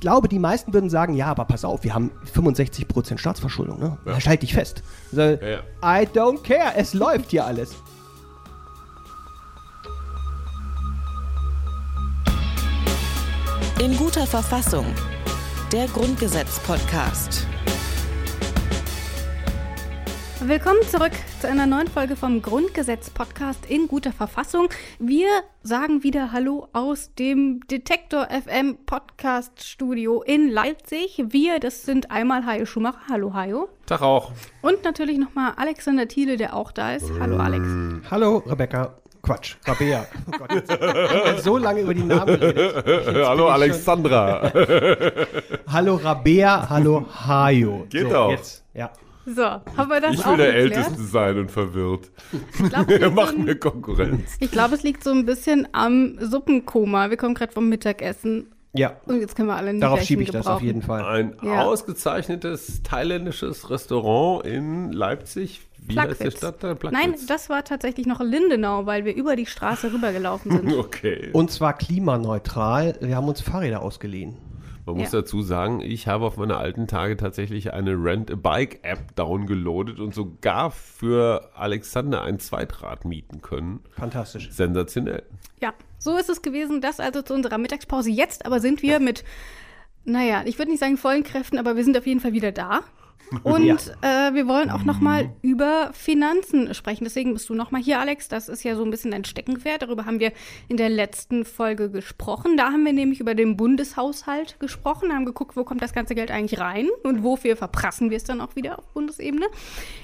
ich glaube, die meisten würden sagen, ja, aber pass auf, wir haben 65% Staatsverschuldung, ne? Ja. Halt dich fest. So, ja, ja. I don't care, es läuft hier alles. In guter Verfassung. Der Grundgesetz-Podcast. Willkommen zurück zu einer neuen Folge vom Grundgesetz-Podcast in guter Verfassung. Wir sagen wieder Hallo aus dem Detektor FM Podcast Studio in Leipzig. Wir, das sind einmal Hajo Schumacher. Hallo Hajo. Tag auch. Und natürlich nochmal Alexander Thiele, der auch da ist. Hallo Alex. Hallo Rebecca. Quatsch, Rabea. Oh Gott, jetzt so lange über die Namen geredet. hallo Alexandra. hallo Rabea, hallo Hajo. Geht so, doch. Jetzt, ja. So, haben wir das Ich will der geklärt? Älteste sein und verwirrt. Ich glaub, Mach mir Konkurrenz. Ich glaube, es liegt so ein bisschen am Suppenkoma. Wir kommen gerade vom Mittagessen. Ja. Und jetzt können wir alle nicht Darauf schiebe ich gebrauchen. das auf jeden Fall. Ein ja. ausgezeichnetes thailändisches Restaurant in Leipzig. Wie Plagwitz. heißt der Stadtteil? Plagwitz. Nein, das war tatsächlich noch Lindenau, weil wir über die Straße rübergelaufen sind. okay. Und zwar klimaneutral. Wir haben uns Fahrräder ausgeliehen. Man muss ja. dazu sagen, ich habe auf meine alten Tage tatsächlich eine Rent-a-Bike-App downgeloadet und sogar für Alexander ein Zweitrad mieten können. Fantastisch. Sensationell. Ja, so ist es gewesen. Das also zu unserer Mittagspause. Jetzt aber sind wir mit, naja, ich würde nicht sagen vollen Kräften, aber wir sind auf jeden Fall wieder da. Und ja. äh, wir wollen auch noch mal über Finanzen sprechen. Deswegen bist du noch mal hier, Alex. Das ist ja so ein bisschen ein Steckenpferd. Darüber haben wir in der letzten Folge gesprochen. Da haben wir nämlich über den Bundeshaushalt gesprochen, haben geguckt, wo kommt das ganze Geld eigentlich rein und wofür verprassen wir es dann auch wieder auf Bundesebene.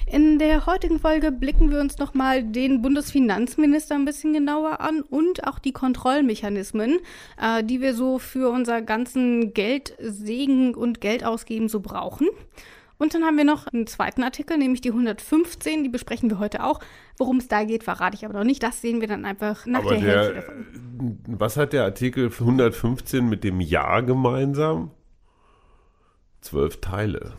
In der heutigen Folge blicken wir uns noch mal den Bundesfinanzminister ein bisschen genauer an und auch die Kontrollmechanismen, äh, die wir so für unser ganzen Geldsegen und Geldausgeben so brauchen. Und dann haben wir noch einen zweiten Artikel, nämlich die 115, die besprechen wir heute auch. Worum es da geht, verrate ich aber noch nicht. Das sehen wir dann einfach nach aber der, der Hälfte davon. Was hat der Artikel 115 mit dem Jahr gemeinsam? Zwölf Teile.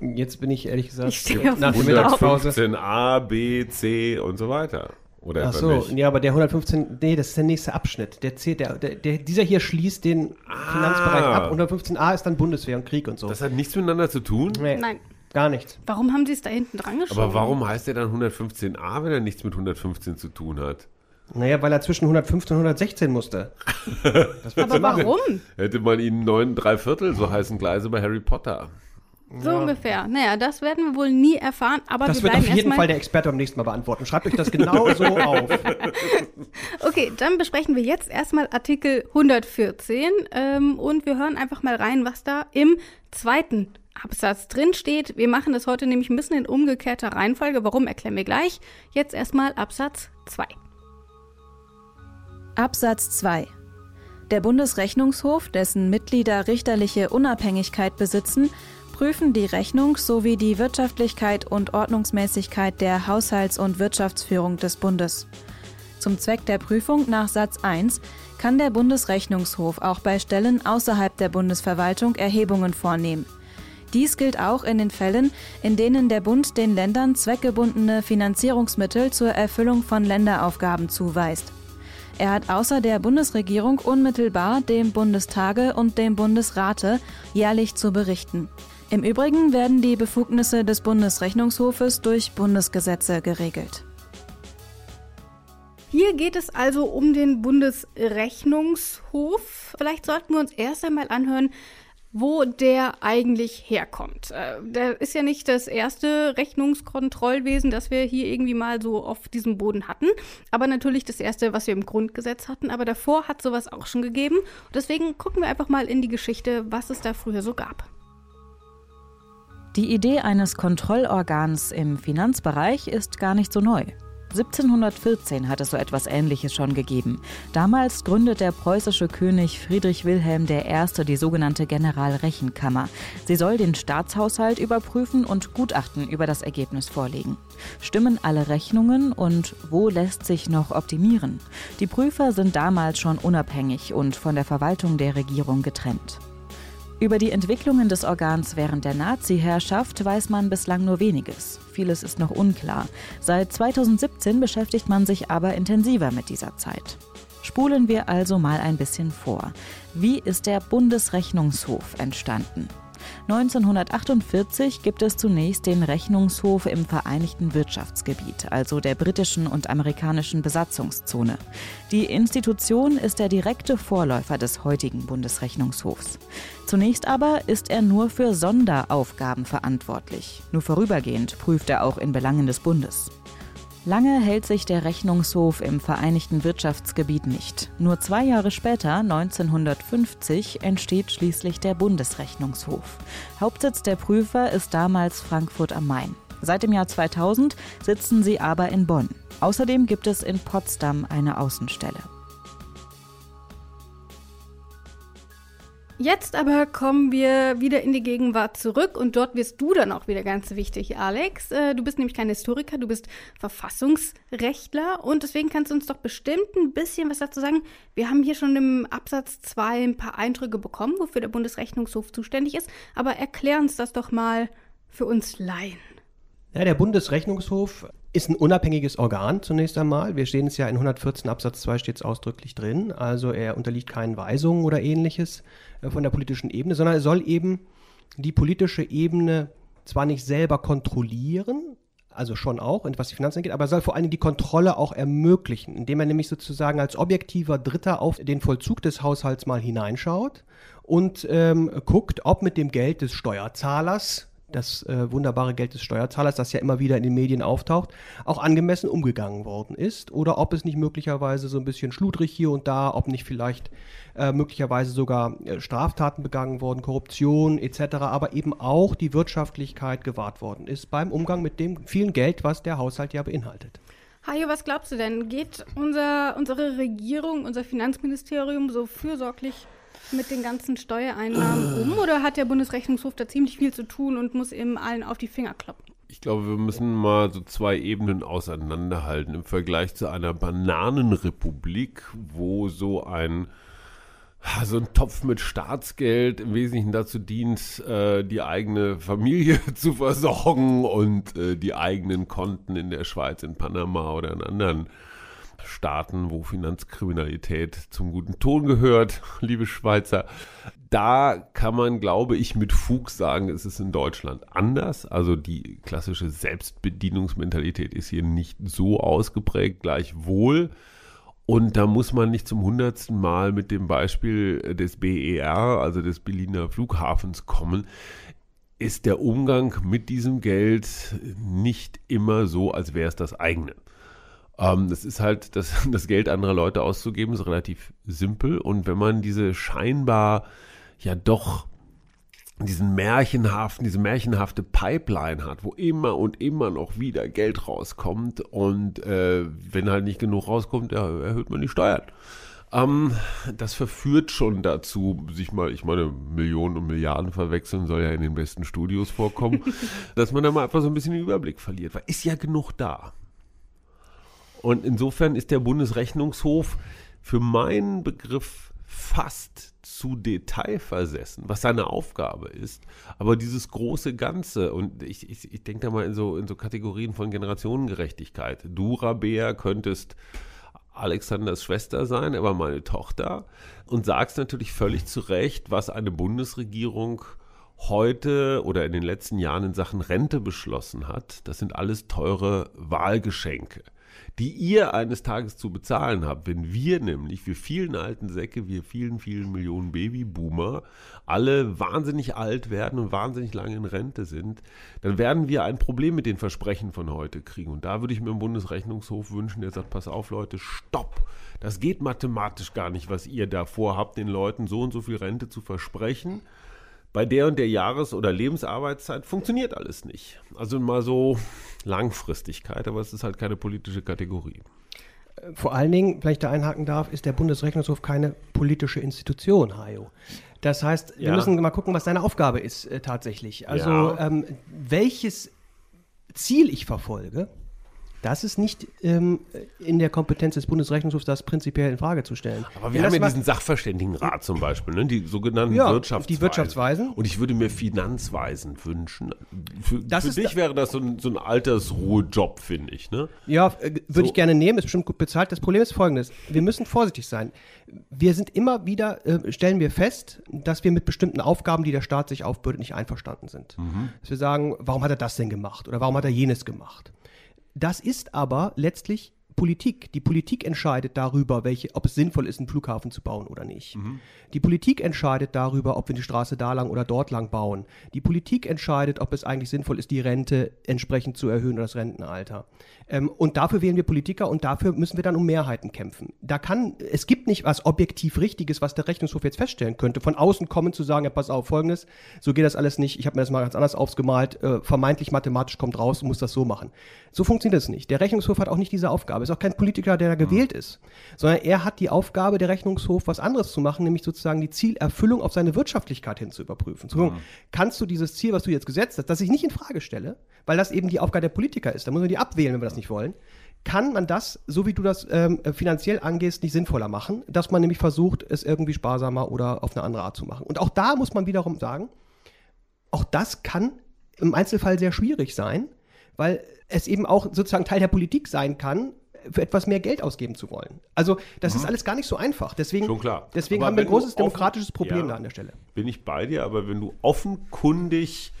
Jetzt bin ich ehrlich gesagt ich nach der Mittagspause. A, B, C und so weiter. Oder Ach so, nicht? ja, aber der 115, nee, das ist der nächste Abschnitt. Der zählt, der, der, der dieser hier schließt den ah. Finanzbereich ab. 115a ist dann Bundeswehr und Krieg und so. Das hat nichts miteinander zu tun? Nee, Nein. Gar nichts. Warum haben Sie es da hinten dran geschoben? Aber warum heißt der dann 115a, wenn er nichts mit 115 zu tun hat? Naja, weil er zwischen 115 und 116 musste. aber warum? Hätte man ihn neun, drei Viertel, so heißen Gleise bei Harry Potter. So ja. ungefähr. Naja, das werden wir wohl nie erfahren, aber das wir wird auf jeden Fall der Experte beim nächsten Mal beantworten. Schreibt euch das genau so auf. Okay, dann besprechen wir jetzt erstmal Artikel 114 ähm, und wir hören einfach mal rein, was da im zweiten Absatz drin steht. Wir machen das heute nämlich ein bisschen in umgekehrter Reihenfolge. Warum, erklären wir gleich. Jetzt erstmal Absatz 2. Absatz 2. Der Bundesrechnungshof, dessen Mitglieder richterliche Unabhängigkeit besitzen, prüfen die Rechnung sowie die Wirtschaftlichkeit und Ordnungsmäßigkeit der Haushalts- und Wirtschaftsführung des Bundes. Zum Zweck der Prüfung nach Satz 1 kann der Bundesrechnungshof auch bei Stellen außerhalb der Bundesverwaltung Erhebungen vornehmen. Dies gilt auch in den Fällen, in denen der Bund den Ländern zweckgebundene Finanzierungsmittel zur Erfüllung von Länderaufgaben zuweist. Er hat außer der Bundesregierung unmittelbar dem Bundestage und dem Bundesrate jährlich zu berichten. Im Übrigen werden die Befugnisse des Bundesrechnungshofes durch Bundesgesetze geregelt. Hier geht es also um den Bundesrechnungshof. Vielleicht sollten wir uns erst einmal anhören, wo der eigentlich herkommt. Äh, der ist ja nicht das erste Rechnungskontrollwesen, das wir hier irgendwie mal so auf diesem Boden hatten, aber natürlich das erste, was wir im Grundgesetz hatten. Aber davor hat sowas auch schon gegeben. Deswegen gucken wir einfach mal in die Geschichte, was es da früher so gab. Die Idee eines Kontrollorgans im Finanzbereich ist gar nicht so neu. 1714 hat es so etwas Ähnliches schon gegeben. Damals gründet der preußische König Friedrich Wilhelm I. die sogenannte Generalrechenkammer. Sie soll den Staatshaushalt überprüfen und Gutachten über das Ergebnis vorlegen. Stimmen alle Rechnungen und wo lässt sich noch optimieren? Die Prüfer sind damals schon unabhängig und von der Verwaltung der Regierung getrennt. Über die Entwicklungen des Organs während der Nazi-Herrschaft weiß man bislang nur weniges. Vieles ist noch unklar. Seit 2017 beschäftigt man sich aber intensiver mit dieser Zeit. Spulen wir also mal ein bisschen vor. Wie ist der Bundesrechnungshof entstanden? 1948 gibt es zunächst den Rechnungshof im Vereinigten Wirtschaftsgebiet, also der britischen und amerikanischen Besatzungszone. Die Institution ist der direkte Vorläufer des heutigen Bundesrechnungshofs. Zunächst aber ist er nur für Sonderaufgaben verantwortlich. Nur vorübergehend prüft er auch in Belangen des Bundes. Lange hält sich der Rechnungshof im Vereinigten Wirtschaftsgebiet nicht. Nur zwei Jahre später, 1950, entsteht schließlich der Bundesrechnungshof. Hauptsitz der Prüfer ist damals Frankfurt am Main. Seit dem Jahr 2000 sitzen sie aber in Bonn. Außerdem gibt es in Potsdam eine Außenstelle. Jetzt aber kommen wir wieder in die Gegenwart zurück und dort wirst du dann auch wieder ganz wichtig, Alex. Äh, du bist nämlich kein Historiker, du bist Verfassungsrechtler und deswegen kannst du uns doch bestimmt ein bisschen was dazu sagen. Wir haben hier schon im Absatz 2 ein paar Eindrücke bekommen, wofür der Bundesrechnungshof zuständig ist, aber erklär uns das doch mal für uns Laien. Ja, der Bundesrechnungshof ist ein unabhängiges Organ zunächst einmal. Wir stehen es ja in 114 Absatz 2 steht es ausdrücklich drin. Also er unterliegt keinen Weisungen oder ähnliches äh, von der politischen Ebene, sondern er soll eben die politische Ebene zwar nicht selber kontrollieren, also schon auch, was die Finanzen angeht, aber er soll vor allem die Kontrolle auch ermöglichen, indem er nämlich sozusagen als objektiver Dritter auf den Vollzug des Haushalts mal hineinschaut und ähm, guckt, ob mit dem Geld des Steuerzahlers das äh, wunderbare Geld des Steuerzahlers, das ja immer wieder in den Medien auftaucht, auch angemessen umgegangen worden ist oder ob es nicht möglicherweise so ein bisschen schludrig hier und da, ob nicht vielleicht äh, möglicherweise sogar äh, Straftaten begangen worden, Korruption etc., aber eben auch die Wirtschaftlichkeit gewahrt worden ist beim Umgang mit dem vielen Geld, was der Haushalt ja beinhaltet. Hajo, was glaubst du denn? Geht unser, unsere Regierung, unser Finanzministerium so fürsorglich mit den ganzen Steuereinnahmen um oder hat der Bundesrechnungshof da ziemlich viel zu tun und muss eben allen auf die Finger kloppen? Ich glaube, wir müssen mal so zwei Ebenen auseinanderhalten. Im Vergleich zu einer Bananenrepublik, wo so ein so ein Topf mit Staatsgeld im Wesentlichen dazu dient, äh, die eigene Familie zu versorgen und äh, die eigenen Konten in der Schweiz, in Panama oder in anderen Staaten, wo Finanzkriminalität zum guten Ton gehört, liebe Schweizer. Da kann man, glaube ich, mit Fug sagen, es ist in Deutschland anders. Also die klassische Selbstbedienungsmentalität ist hier nicht so ausgeprägt, gleichwohl. Und da muss man nicht zum hundertsten Mal mit dem Beispiel des BER, also des Berliner Flughafens, kommen. Ist der Umgang mit diesem Geld nicht immer so, als wäre es das eigene. Ähm, das ist halt, das, das Geld anderer Leute auszugeben, ist relativ simpel. Und wenn man diese scheinbar ja doch diesen märchenhaften, diese märchenhafte Pipeline hat, wo immer und immer noch wieder Geld rauskommt und äh, wenn halt nicht genug rauskommt, ja, erhöht man die Steuern. Ähm, das verführt schon dazu, sich mal, ich meine, Millionen und Milliarden verwechseln soll ja in den besten Studios vorkommen, dass man da mal einfach so ein bisschen den Überblick verliert, weil ist ja genug da. Und insofern ist der Bundesrechnungshof für meinen Begriff fast zu detailversessen, was seine Aufgabe ist. Aber dieses große Ganze, und ich, ich, ich denke da mal in so, in so Kategorien von Generationengerechtigkeit. Du, Rabea, könntest Alexanders Schwester sein, er war meine Tochter. Und sagst natürlich völlig zu Recht, was eine Bundesregierung heute oder in den letzten Jahren in Sachen Rente beschlossen hat. Das sind alles teure Wahlgeschenke die ihr eines Tages zu bezahlen habt. Wenn wir nämlich, wir vielen alten Säcke, wir vielen, vielen Millionen Babyboomer, alle wahnsinnig alt werden und wahnsinnig lange in Rente sind, dann werden wir ein Problem mit den Versprechen von heute kriegen. Und da würde ich mir im Bundesrechnungshof wünschen, der sagt, pass auf Leute, stopp. Das geht mathematisch gar nicht, was ihr da vorhabt, den Leuten so und so viel Rente zu versprechen bei der und der Jahres- oder Lebensarbeitszeit funktioniert alles nicht. Also mal so Langfristigkeit, aber es ist halt keine politische Kategorie. Vor allen Dingen, wenn ich da einhaken darf, ist der Bundesrechnungshof keine politische Institution, Hajo. Das heißt, wir ja. müssen mal gucken, was seine Aufgabe ist äh, tatsächlich. Also ja. ähm, welches Ziel ich verfolge, Das ist nicht ähm, in der Kompetenz des Bundesrechnungshofs, das prinzipiell in Frage zu stellen. Aber wir Wenn haben ja diesen Sachverständigenrat zum Beispiel, ne? die sogenannten Ja, Wirtschaftsweisen. die Wirtschaftsweisen. Und ich würde mir Finanzweisen wünschen. Für, Das für dich wäre das so ein, so ein Altersruhejob, finde ich. Ne? Ja, äh, würde So. ich gerne nehmen, ist bestimmt gut bezahlt. Das Problem ist folgendes: Wir müssen vorsichtig sein. Wir sind immer wieder, äh, stellen wir fest, dass wir mit bestimmten Aufgaben, die der Staat sich aufbürdet, nicht einverstanden sind. Dass wir sagen, warum hat er das denn gemacht oder warum hat er jenes gemacht? Das ist aber letztlich Politik. Die Politik entscheidet darüber, welche, ob es sinnvoll ist, einen Flughafen zu bauen oder nicht. Die Politik entscheidet darüber, ob wir die Straße da lang oder dort lang bauen. Die Politik entscheidet, ob es eigentlich sinnvoll ist, die Rente entsprechend zu erhöhen oder das Rentenalter. Ähm, und dafür wählen wir Politiker und dafür müssen wir dann um Mehrheiten kämpfen. Da kann, es gibt nicht was objektiv Richtiges, was der Rechnungshof jetzt feststellen könnte. Von außen kommen zu sagen, ja, pass auf, folgendes, so geht das alles nicht. Ich habe mir das mal ganz anders aufgemalt. Äh, vermeintlich mathematisch kommt raus und muss das so machen. So funktioniert es nicht. Der Rechnungshof hat auch nicht diese Aufgabe. Ist auch kein Politiker, der da gewählt ist, sondern er hat die Aufgabe, der Rechnungshof was anderes zu machen, nämlich sozusagen die Zielerfüllung auf seine Wirtschaftlichkeit hin zu überprüfen. Zu gucken, kannst du dieses Ziel, was du jetzt gesetzt hast, das ich nicht in Frage stelle, weil das eben die Aufgabe der Politiker ist, da muss man die abwählen, wenn wir das nicht wollen, kann man das, so wie du das ähm, finanziell angehst, nicht sinnvoller machen, dass man nämlich versucht, es irgendwie sparsamer oder auf eine andere Art zu machen. Und auch da muss man wiederum sagen, auch das kann im Einzelfall sehr schwierig sein, weil es eben auch sozusagen Teil der Politik sein kann, für etwas mehr Geld ausgeben zu wollen. Also das ist alles gar nicht so einfach. Deswegen, Mhm. Deswegen Aber haben wir ein großes offen- demokratisches Problem Ja. da an der Stelle. Bin ich bei dir, aber wenn du offenkundig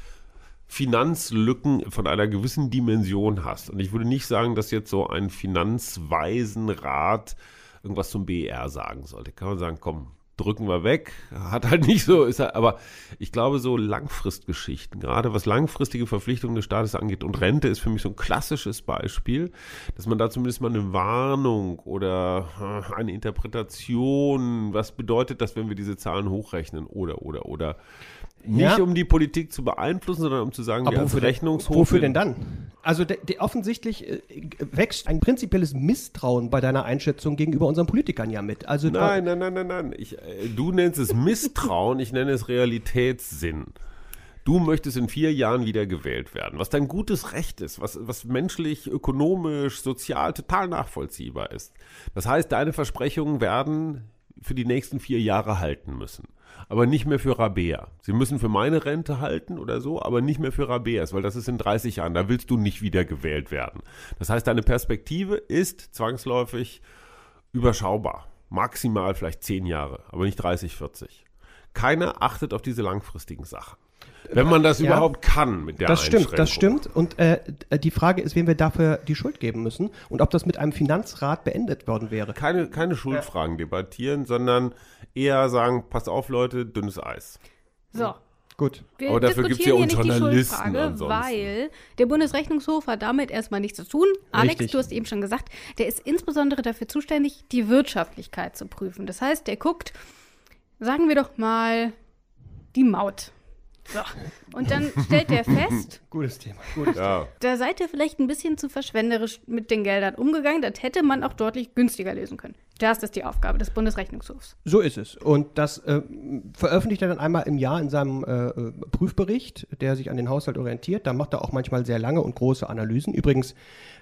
Finanzlücken von einer gewissen Dimension hast, und ich würde nicht sagen, dass jetzt so ein Finanzweisenrat irgendwas zum BER sagen sollte, kann man sagen, komm, drücken wir weg, hat halt nicht so, ist halt, aber ich glaube, so Langfristgeschichten, gerade was langfristige Verpflichtungen des Staates angeht, und Rente ist für mich so ein klassisches Beispiel, dass man da zumindest mal eine Warnung oder äh, eine Interpretation, was bedeutet das, wenn wir diese Zahlen hochrechnen, oder, oder, oder. Nicht Ja. um die Politik zu beeinflussen, sondern um zu sagen, wir als wofür, Rechnungshof. denn, wofür denn dann? Also de, de, offensichtlich äh, wächst ein prinzipielles Misstrauen bei deiner Einschätzung gegenüber unseren Politikern ja mit. Also Nein, nein, nein, nein, nein. Ich, äh, du nennst es Misstrauen, ich nenne es Realitätssinn. Du möchtest in vier Jahren wieder gewählt werden, was dein gutes Recht ist, was, was menschlich, ökonomisch, sozial total nachvollziehbar ist. Das heißt, deine Versprechungen werden für die nächsten vier Jahre halten müssen. Aber nicht mehr für Rabea. Sie müssen für meine Rente halten oder so, aber nicht mehr für Rabeas, weil das ist in 30 Jahren. Da willst du nicht wieder gewählt werden. Das heißt, deine Perspektive ist zwangsläufig überschaubar. Maximal vielleicht 10 Jahre, aber nicht 30, 40. Keiner achtet auf diese langfristigen Sachen. Wenn man das Ja. überhaupt kann mit der Das stimmt, das stimmt. Und äh, die Frage ist, wem wir dafür die Schuld geben müssen und ob das mit einem Finanzrat beendet worden wäre. Keine, keine Schuldfragen debattieren, sondern eher sagen, pass auf Leute, dünnes Eis. So. Gut. Wir Aber dafür gibt's diskutieren ja die Journalisten weil der Bundesrechnungshof hat damit erstmal nichts zu tun. Alex, Richtig. du hast eben schon gesagt, der ist insbesondere dafür zuständig, die Wirtschaftlichkeit zu prüfen. Das heißt, der guckt, sagen wir doch mal, die Maut. So. Und dann stellt der fest, Gutes Thema. Gutes Ja. da seid ihr vielleicht ein bisschen zu verschwenderisch mit den Geldern umgegangen. Das hätte man auch deutlich günstiger lösen können. Das ist die Aufgabe des Bundesrechnungshofs. So ist es. Und das äh, veröffentlicht er dann einmal im Jahr in seinem äh, Prüfbericht, der sich an den Haushalt orientiert. Da macht er auch manchmal sehr lange und große Analysen. Übrigens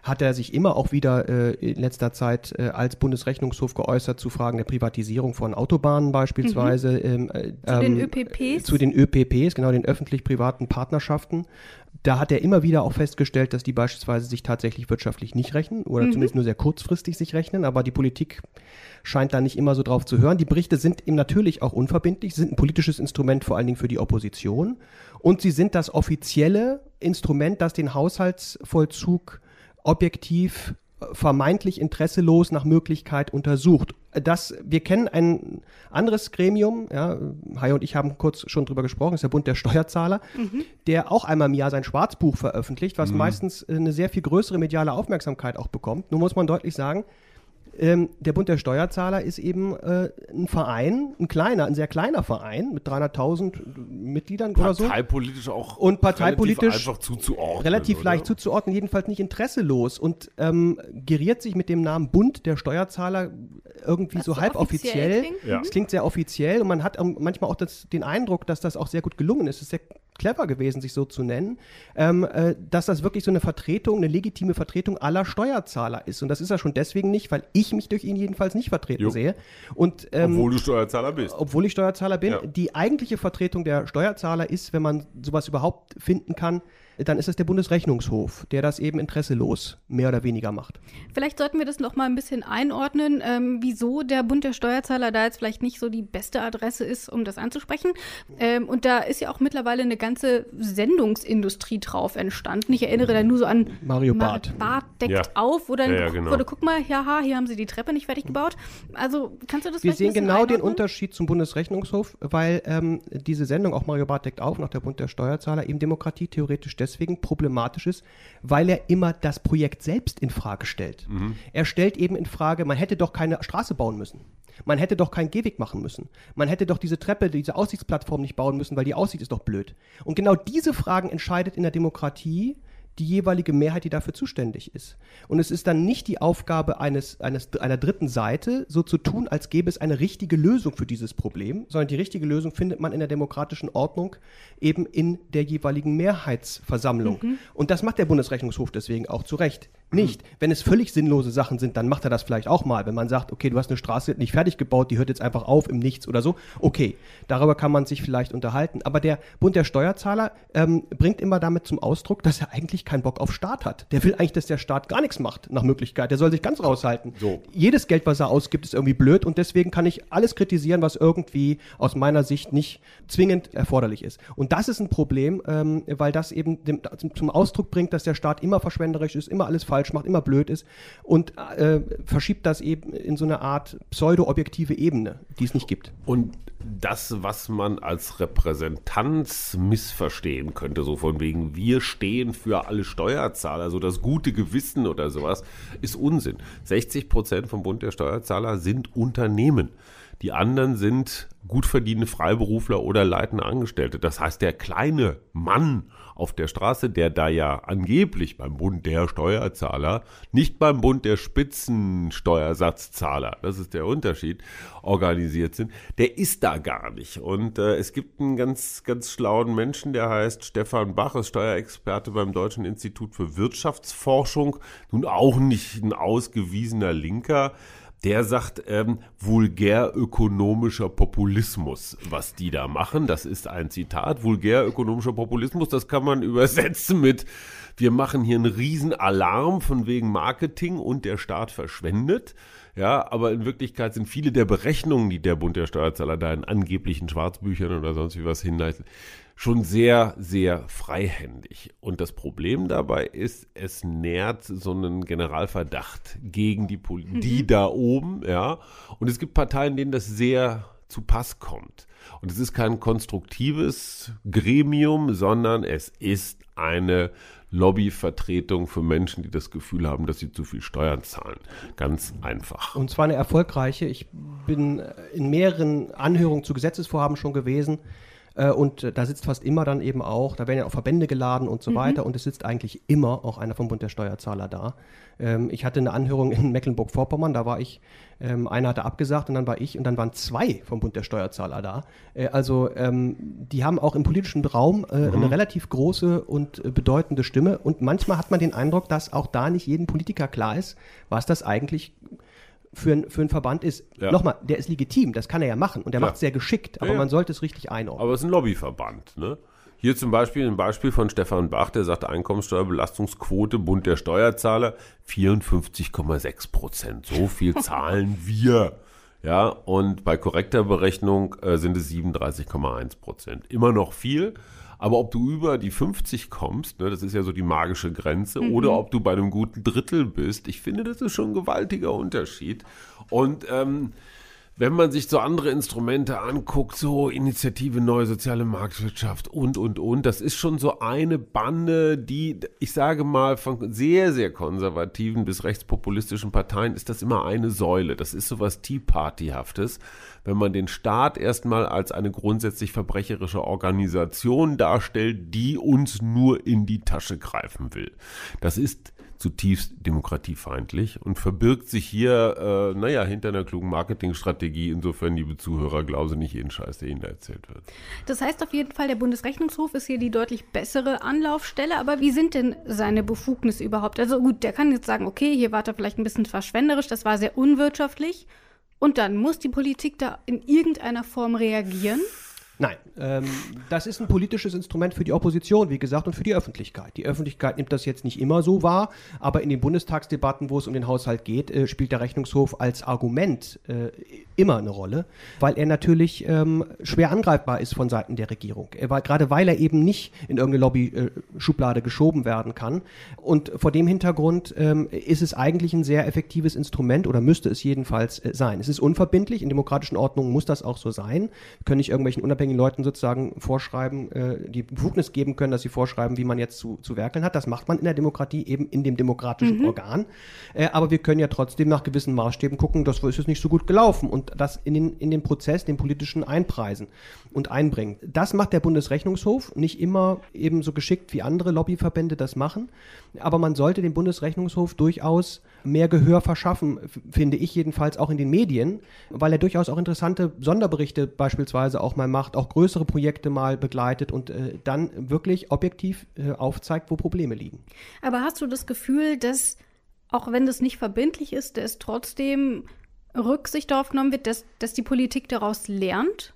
hat er sich immer auch wieder äh, in letzter Zeit äh, als Bundesrechnungshof geäußert zu Fragen der Privatisierung von Autobahnen beispielsweise. Ähm, äh, Zu den ähm, ÖPPs? Zu den ÖPPs, genau, den öffentlich-privaten Partnerschaften. Da hat er immer wieder auch festgestellt, dass die beispielsweise sich tatsächlich wirtschaftlich nicht rechnen oder zumindest nur sehr kurzfristig sich rechnen. Aber die Politik scheint da nicht immer so drauf zu hören. Die Berichte sind ihm natürlich auch unverbindlich, sind ein politisches Instrument vor allen Dingen für die Opposition. Und sie sind das offizielle Instrument, das den Haushaltsvollzug objektiv vermeintlich interesselos nach Möglichkeit untersucht. Das, wir kennen ein anderes Gremium, ja, Hai und ich haben kurz schon drüber gesprochen, das ist der Bund der Steuerzahler, der auch einmal im Jahr sein Schwarzbuch veröffentlicht, was meistens äh, eine sehr viel größere mediale Aufmerksamkeit auch bekommt. Nun muss man deutlich sagen, ähm, der Bund der Steuerzahler ist eben äh, ein Verein, ein kleiner, ein sehr kleiner Verein mit 300.000 Mitgliedern oder so. Parteipolitisch auch Und parteipolitisch relativ einfach zuzuordnen. relativ oder? leicht zuzuordnen, jedenfalls nicht interesselos und ähm, geriert sich mit dem Namen Bund der Steuerzahler irgendwie Was so so halb offiziell offiziell. klingt. Ja. Es klingt sehr offiziell und man hat manchmal auch das, den Eindruck, dass das auch sehr gut gelungen ist. Es ist sehr clever gewesen, sich so zu nennen, ähm, äh, dass das wirklich so eine Vertretung, eine legitime Vertretung aller Steuerzahler ist. Und das ist er schon deswegen nicht, weil ich mich durch ihn jedenfalls nicht vertreten jo. sehe. Und, ähm, obwohl du Steuerzahler bist. Obwohl ich Steuerzahler bin. Ja. Die eigentliche Vertretung der Steuerzahler ist, wenn man sowas überhaupt finden kann, dann ist es der Bundesrechnungshof, der das eben interesselos mehr oder weniger macht. Vielleicht sollten wir das noch mal ein bisschen einordnen, ähm, wieso der Bund der Steuerzahler da jetzt vielleicht nicht so die beste Adresse ist, um das anzusprechen. Ähm, und da ist ja auch mittlerweile eine ganze Sendungsindustrie drauf entstanden. Ich erinnere da nur so an Mario Barth. Barth deckt ja. auf, wo dann ja, ja, genau. wurde, guck mal, ja, hier haben sie die Treppe nicht fertig gebaut. Also kannst du das Wir sehen genau einordnen? den Unterschied zum Bundesrechnungshof, weil ähm, diese Sendung, auch Mario Barth deckt auf, nach der Bund der Steuerzahler, eben Demokratie theoretisch deswegen problematisch ist, weil er immer das Projekt selbst in Frage stellt. Mhm. Er stellt eben in Frage, man hätte doch keine Straße bauen müssen. Man hätte doch keinen Gehweg machen müssen. Man hätte doch diese Treppe, diese Aussichtsplattform nicht bauen müssen, weil die Aussicht ist doch blöd. Und genau diese Fragen entscheidet in der Demokratie die jeweilige Mehrheit, die dafür zuständig ist. Und es ist dann nicht die Aufgabe eines, eines, einer dritten Seite, so zu tun, als gäbe es eine richtige Lösung für dieses Problem, sondern die richtige Lösung findet man in der demokratischen Ordnung eben in der jeweiligen Mehrheitsversammlung. Mhm. Und das macht der Bundesrechnungshof deswegen auch zu Recht nicht. Wenn es völlig sinnlose Sachen sind, dann macht er das vielleicht auch mal. Wenn man sagt, okay, du hast eine Straße nicht fertig gebaut, die hört jetzt einfach auf im Nichts oder so. Okay, darüber kann man sich vielleicht unterhalten. Aber der Bund der Steuerzahler ähm, bringt immer damit zum Ausdruck, dass er eigentlich keinen Bock auf Staat hat. Der will eigentlich, dass der Staat gar nichts macht, nach Möglichkeit. Der soll sich ganz raushalten. So. Jedes Geld, was er ausgibt, ist irgendwie blöd und deswegen kann ich alles kritisieren, was irgendwie aus meiner Sicht nicht zwingend erforderlich ist. Und das ist ein Problem, ähm, weil das eben dem, zum Ausdruck bringt, dass der Staat immer verschwenderisch ist, immer alles falsch falsch macht, immer blöd ist und äh, verschiebt das eben in so eine Art pseudo-objektive Ebene, die es nicht gibt. Und das, was man als Repräsentanz missverstehen könnte, so von wegen, wir stehen für alle Steuerzahler, so das gute Gewissen oder sowas, ist Unsinn. 60 Prozent vom Bund der Steuerzahler sind Unternehmen. Die anderen sind gut verdienende Freiberufler oder leitende Angestellte. Das heißt, der kleine Mann auf der Straße, der da ja angeblich beim Bund der Steuerzahler, nicht beim Bund der Spitzensteuersatzzahler, das ist der Unterschied, organisiert sind, der ist da gar nicht. Und äh, es gibt einen ganz, ganz schlauen Menschen, der heißt Stefan Bach, ist Steuerexperte beim Deutschen Institut für Wirtschaftsforschung, nun auch nicht ein ausgewiesener Linker, der sagt, ähm, vulgär ökonomischer Populismus, was die da machen. Das ist ein Zitat. Vulgär ökonomischer Populismus, das kann man übersetzen mit, wir machen hier einen Riesenalarm von wegen Marketing und der Staat verschwendet. Ja, aber in Wirklichkeit sind viele der Berechnungen, die der Bund der Steuerzahler da in angeblichen Schwarzbüchern oder sonst wie was hinleitet, schon sehr, sehr freihändig. Und das Problem dabei ist, es nährt so einen Generalverdacht gegen die, Pol mhm. die da oben, ja. Und es gibt Parteien, denen das sehr zu Pass kommt. Und es ist kein konstruktives Gremium, sondern es ist eine Lobbyvertretung für Menschen, die das Gefühl haben, dass sie zu viel Steuern zahlen. Ganz einfach. Und zwar eine erfolgreiche. Ich bin in mehreren Anhörungen zu Gesetzesvorhaben schon gewesen. Äh, und äh, da sitzt fast immer dann eben auch, da werden ja auch Verbände geladen und so mhm. weiter. Und es sitzt eigentlich immer auch einer vom Bund der Steuerzahler da. Ähm, ich hatte eine Anhörung in Mecklenburg-Vorpommern, da war ich, ähm, einer hatte abgesagt und dann war ich und dann waren zwei vom Bund der Steuerzahler da. Äh, also ähm, die haben auch im politischen Raum äh, mhm. eine relativ große und äh, bedeutende Stimme. Und manchmal hat man den Eindruck, dass auch da nicht jedem Politiker klar ist, was das eigentlich für, ein, für einen Verband ist, ja. nochmal, der ist legitim, das kann er ja machen und der macht es sehr geschickt, aber ja, man sollte es richtig einordnen. Aber es ist ein Lobbyverband, ne? Hier zum Beispiel ein Beispiel von Stefan Bach, der sagt Einkommensteuerbelastungsquote Bund der Steuerzahler 54,6 Prozent. So viel zahlen wir. Ja, und bei korrekter Berechnung äh, sind es 37,1 Prozent. Immer noch viel, aber ob du über die 50 kommst, ne, das ist ja so die magische Grenze, mhm. oder ob du bei einem guten Drittel bist, ich finde, das ist schon ein gewaltiger Unterschied. Und ähm, wenn man sich so andere Instrumente anguckt, so Initiative Neue Soziale Marktwirtschaft und, und, und, das ist schon so eine Bande, die, ich sage mal, von sehr, sehr konservativen bis rechtspopulistischen Parteien ist das immer eine Säule. Das ist so was Tea Party-haftes, wenn man den Staat erstmal als eine grundsätzlich verbrecherische Organisation darstellt, die uns nur in die Tasche greifen will. Das ist zutiefst demokratiefeindlich und verbirgt sich hier, äh, naja, hinter einer klugen Marketingstrategie. Insofern, liebe Zuhörer, glauben Sie nicht jeden Scheiß, der Ihnen da erzählt wird. Das heißt auf jeden Fall, der Bundesrechnungshof ist hier die deutlich bessere Anlaufstelle. Aber wie sind denn seine Befugnisse überhaupt? Also gut, der kann jetzt sagen, okay, hier war er vielleicht ein bisschen verschwenderisch, das war sehr unwirtschaftlich. Und dann muss die Politik da in irgendeiner Form reagieren. Nein, ähm, das ist ein politisches Instrument für die Opposition, wie gesagt, und für die Öffentlichkeit. Die Öffentlichkeit nimmt das jetzt nicht immer so wahr, aber in den Bundestagsdebatten, wo es um den Haushalt geht, äh, spielt der Rechnungshof als Argument äh, immer eine Rolle, weil er natürlich ähm, schwer angreifbar ist von Seiten der Regierung. Er war, gerade weil er eben nicht in irgendeine Lobby-Schublade äh, geschoben werden kann. Und vor dem Hintergrund ähm, ist es eigentlich ein sehr effektives Instrument oder müsste es jedenfalls äh, sein. Es ist unverbindlich, in demokratischen Ordnungen muss das auch so sein. Können nicht irgendwelchen unabhängigen unabhängigen Leuten sozusagen vorschreiben, äh, die Befugnis geben können, dass sie vorschreiben, wie man jetzt zu, zu werkeln hat. Das macht man in der Demokratie eben in dem demokratischen mhm. Organ. Äh, aber wir können ja trotzdem nach gewissen Maßstäben gucken, das ist es nicht so gut gelaufen und das in den, in den Prozess, den politischen einpreisen und einbringen. Das macht der Bundesrechnungshof nicht immer eben so geschickt, wie andere Lobbyverbände das machen. Aber man sollte dem Bundesrechnungshof durchaus mehr Gehör verschaffen, finde ich jedenfalls auch in den Medien, weil er durchaus auch interessante Sonderberichte beispielsweise auch mal macht, auch größere Projekte mal begleitet und äh, dann wirklich objektiv äh, aufzeigt, wo Probleme liegen. Aber hast du das Gefühl, dass auch wenn das nicht verbindlich ist, dass trotzdem Rücksicht darauf genommen wird, dass, dass die Politik daraus lernt?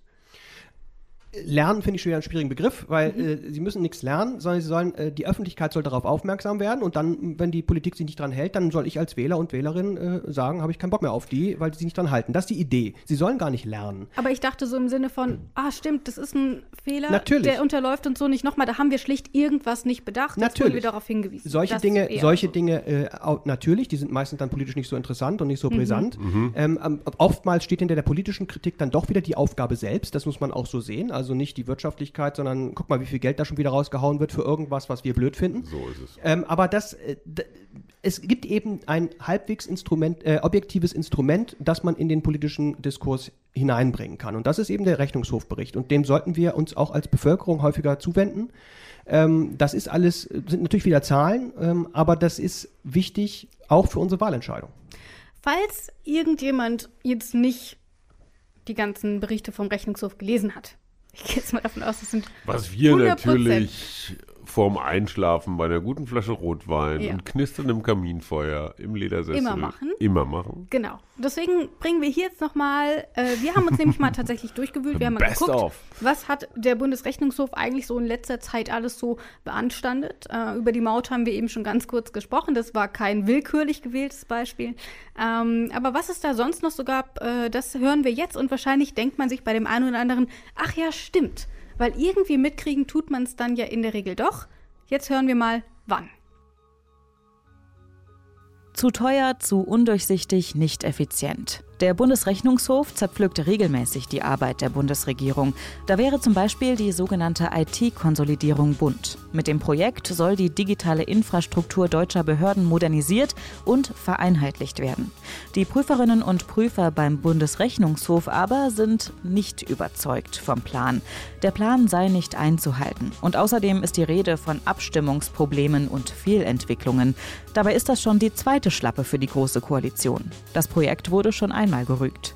Lernen finde ich schon wieder einen schwierigen Begriff, weil mhm. äh, sie müssen nichts lernen, sondern sie sollen, äh, die Öffentlichkeit soll darauf aufmerksam werden und dann, wenn die Politik sich nicht dran hält, dann soll ich als Wähler und Wählerin äh, sagen, habe ich keinen Bock mehr auf die, weil sie sich nicht dran halten. Das ist die Idee. Sie sollen gar nicht lernen. Aber ich dachte so im Sinne von, ah stimmt, das ist ein Fehler, Natürlich. der unterläuft und so nicht nochmal. Da haben wir schlicht irgendwas nicht bedacht. Natürlich. Jetzt wir darauf hingewiesen. Solche das Dinge, solche so. Dinge äh, natürlich, die sind meistens dann politisch nicht so interessant und nicht so mhm. brisant. Mhm. Ähm, ähm, oftmals steht hinter der politischen Kritik dann doch wieder die Aufgabe selbst. Das muss man auch so sehen. Also nicht die Wirtschaft Wirtschaftlichkeit, sondern guck mal, wie viel Geld da schon wieder rausgehauen wird für irgendwas, was wir blöd finden. So ist es. Ähm, aber das, äh, es gibt eben ein halbwegs Instrument, äh, objektives Instrument, das man in den politischen Diskurs hineinbringen kann. Und das ist eben der Rechnungshofbericht. Und dem sollten wir uns auch als Bevölkerung häufiger zuwenden. Ähm, das ist alles, sind natürlich wieder Zahlen, ähm, aber das ist wichtig auch für unsere Wahlentscheidung. Falls irgendjemand jetzt nicht die ganzen Berichte vom Rechnungshof gelesen hat, ich gehe jetzt mal davon aus, das sind. Was wir 100%. natürlich vorm Einschlafen bei einer guten Flasche Rotwein ja. und knisterndem Kaminfeuer im Ledersessel immer machen. Immer machen. Genau. Deswegen bringen wir hier jetzt nochmal, äh, wir haben uns nämlich mal tatsächlich durchgewühlt. Wir haben mal geguckt, of. was hat der Bundesrechnungshof eigentlich so in letzter Zeit alles so beanstandet. Äh, über die Maut haben wir eben schon ganz kurz gesprochen. Das war kein willkürlich gewähltes Beispiel. Ähm, aber was es da sonst noch so gab, äh, das hören wir jetzt und wahrscheinlich denkt man sich bei dem einen oder anderen, ach ja, stimmt weil irgendwie mitkriegen tut man es dann ja in der Regel doch. Jetzt hören wir mal, wann. Zu teuer, zu undurchsichtig, nicht effizient. Der Bundesrechnungshof zerpflückt regelmäßig die Arbeit der Bundesregierung. Da wäre zum Beispiel die sogenannte IT-Konsolidierung Bund. Mit dem Projekt soll die digitale Infrastruktur deutscher Behörden modernisiert und vereinheitlicht werden. Die Prüferinnen und Prüfer beim Bundesrechnungshof aber sind nicht überzeugt vom Plan. Der Plan sei nicht einzuhalten. Und außerdem ist die Rede von Abstimmungsproblemen und Fehlentwicklungen. Dabei ist das schon die zweite Schlappe für die Große Koalition. Das Projekt wurde schon ein einmal gerügt.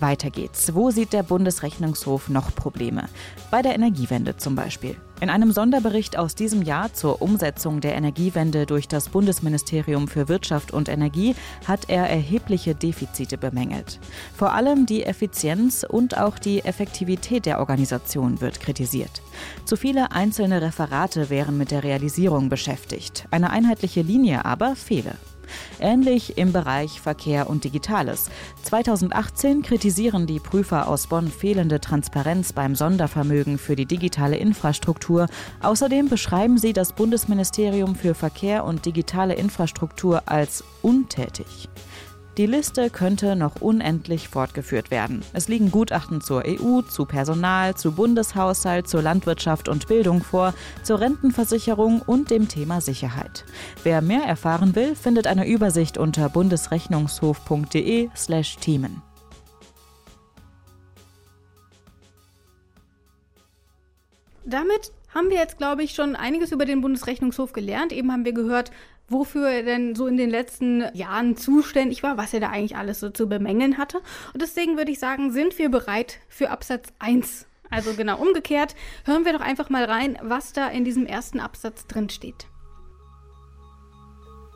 Weiter geht's. Wo sieht der Bundesrechnungshof noch Probleme? Bei der Energiewende zum Beispiel. In einem Sonderbericht aus diesem Jahr zur Umsetzung der Energiewende durch das Bundesministerium für Wirtschaft und Energie hat er erhebliche Defizite bemängelt. Vor allem die Effizienz und auch die Effektivität der Organisation wird kritisiert. Zu viele einzelne Referate wären mit der Realisierung beschäftigt. Eine einheitliche Linie aber fehle. Ähnlich im Bereich Verkehr und Digitales. 2018 kritisieren die Prüfer aus Bonn fehlende Transparenz beim Sondervermögen für die digitale Infrastruktur. Außerdem beschreiben sie das Bundesministerium für Verkehr und digitale Infrastruktur als untätig. Die Liste könnte noch unendlich fortgeführt werden. Es liegen Gutachten zur EU, zu Personal, zu Bundeshaushalt, zur Landwirtschaft und Bildung vor, zur Rentenversicherung und dem Thema Sicherheit. Wer mehr erfahren will, findet eine Übersicht unter bundesrechnungshof.de/themen. Damit haben wir jetzt, glaube ich, schon einiges über den Bundesrechnungshof gelernt. Eben haben wir gehört, wofür er denn so in den letzten Jahren zuständig war, was er da eigentlich alles so zu bemängeln hatte. Und deswegen würde ich sagen, sind wir bereit für Absatz 1. Also genau umgekehrt, hören wir doch einfach mal rein, was da in diesem ersten Absatz drin steht.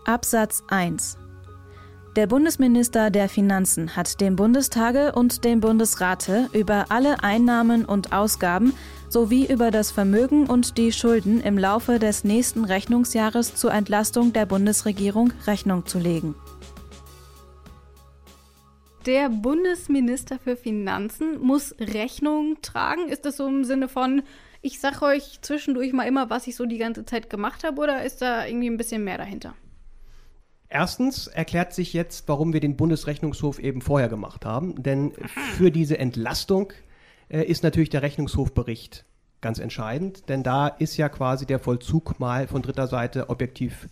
Absatz 1 der Bundesminister der Finanzen hat dem Bundestage und dem Bundesrate über alle Einnahmen und Ausgaben sowie über das Vermögen und die Schulden im Laufe des nächsten Rechnungsjahres zur Entlastung der Bundesregierung Rechnung zu legen. Der Bundesminister für Finanzen muss Rechnung tragen. Ist das so im Sinne von, ich sage euch zwischendurch mal immer, was ich so die ganze Zeit gemacht habe, oder ist da irgendwie ein bisschen mehr dahinter? Erstens erklärt sich jetzt, warum wir den Bundesrechnungshof eben vorher gemacht haben. Denn für diese Entlastung äh, ist natürlich der Rechnungshofbericht ganz entscheidend. Denn da ist ja quasi der Vollzug mal von dritter Seite objektiv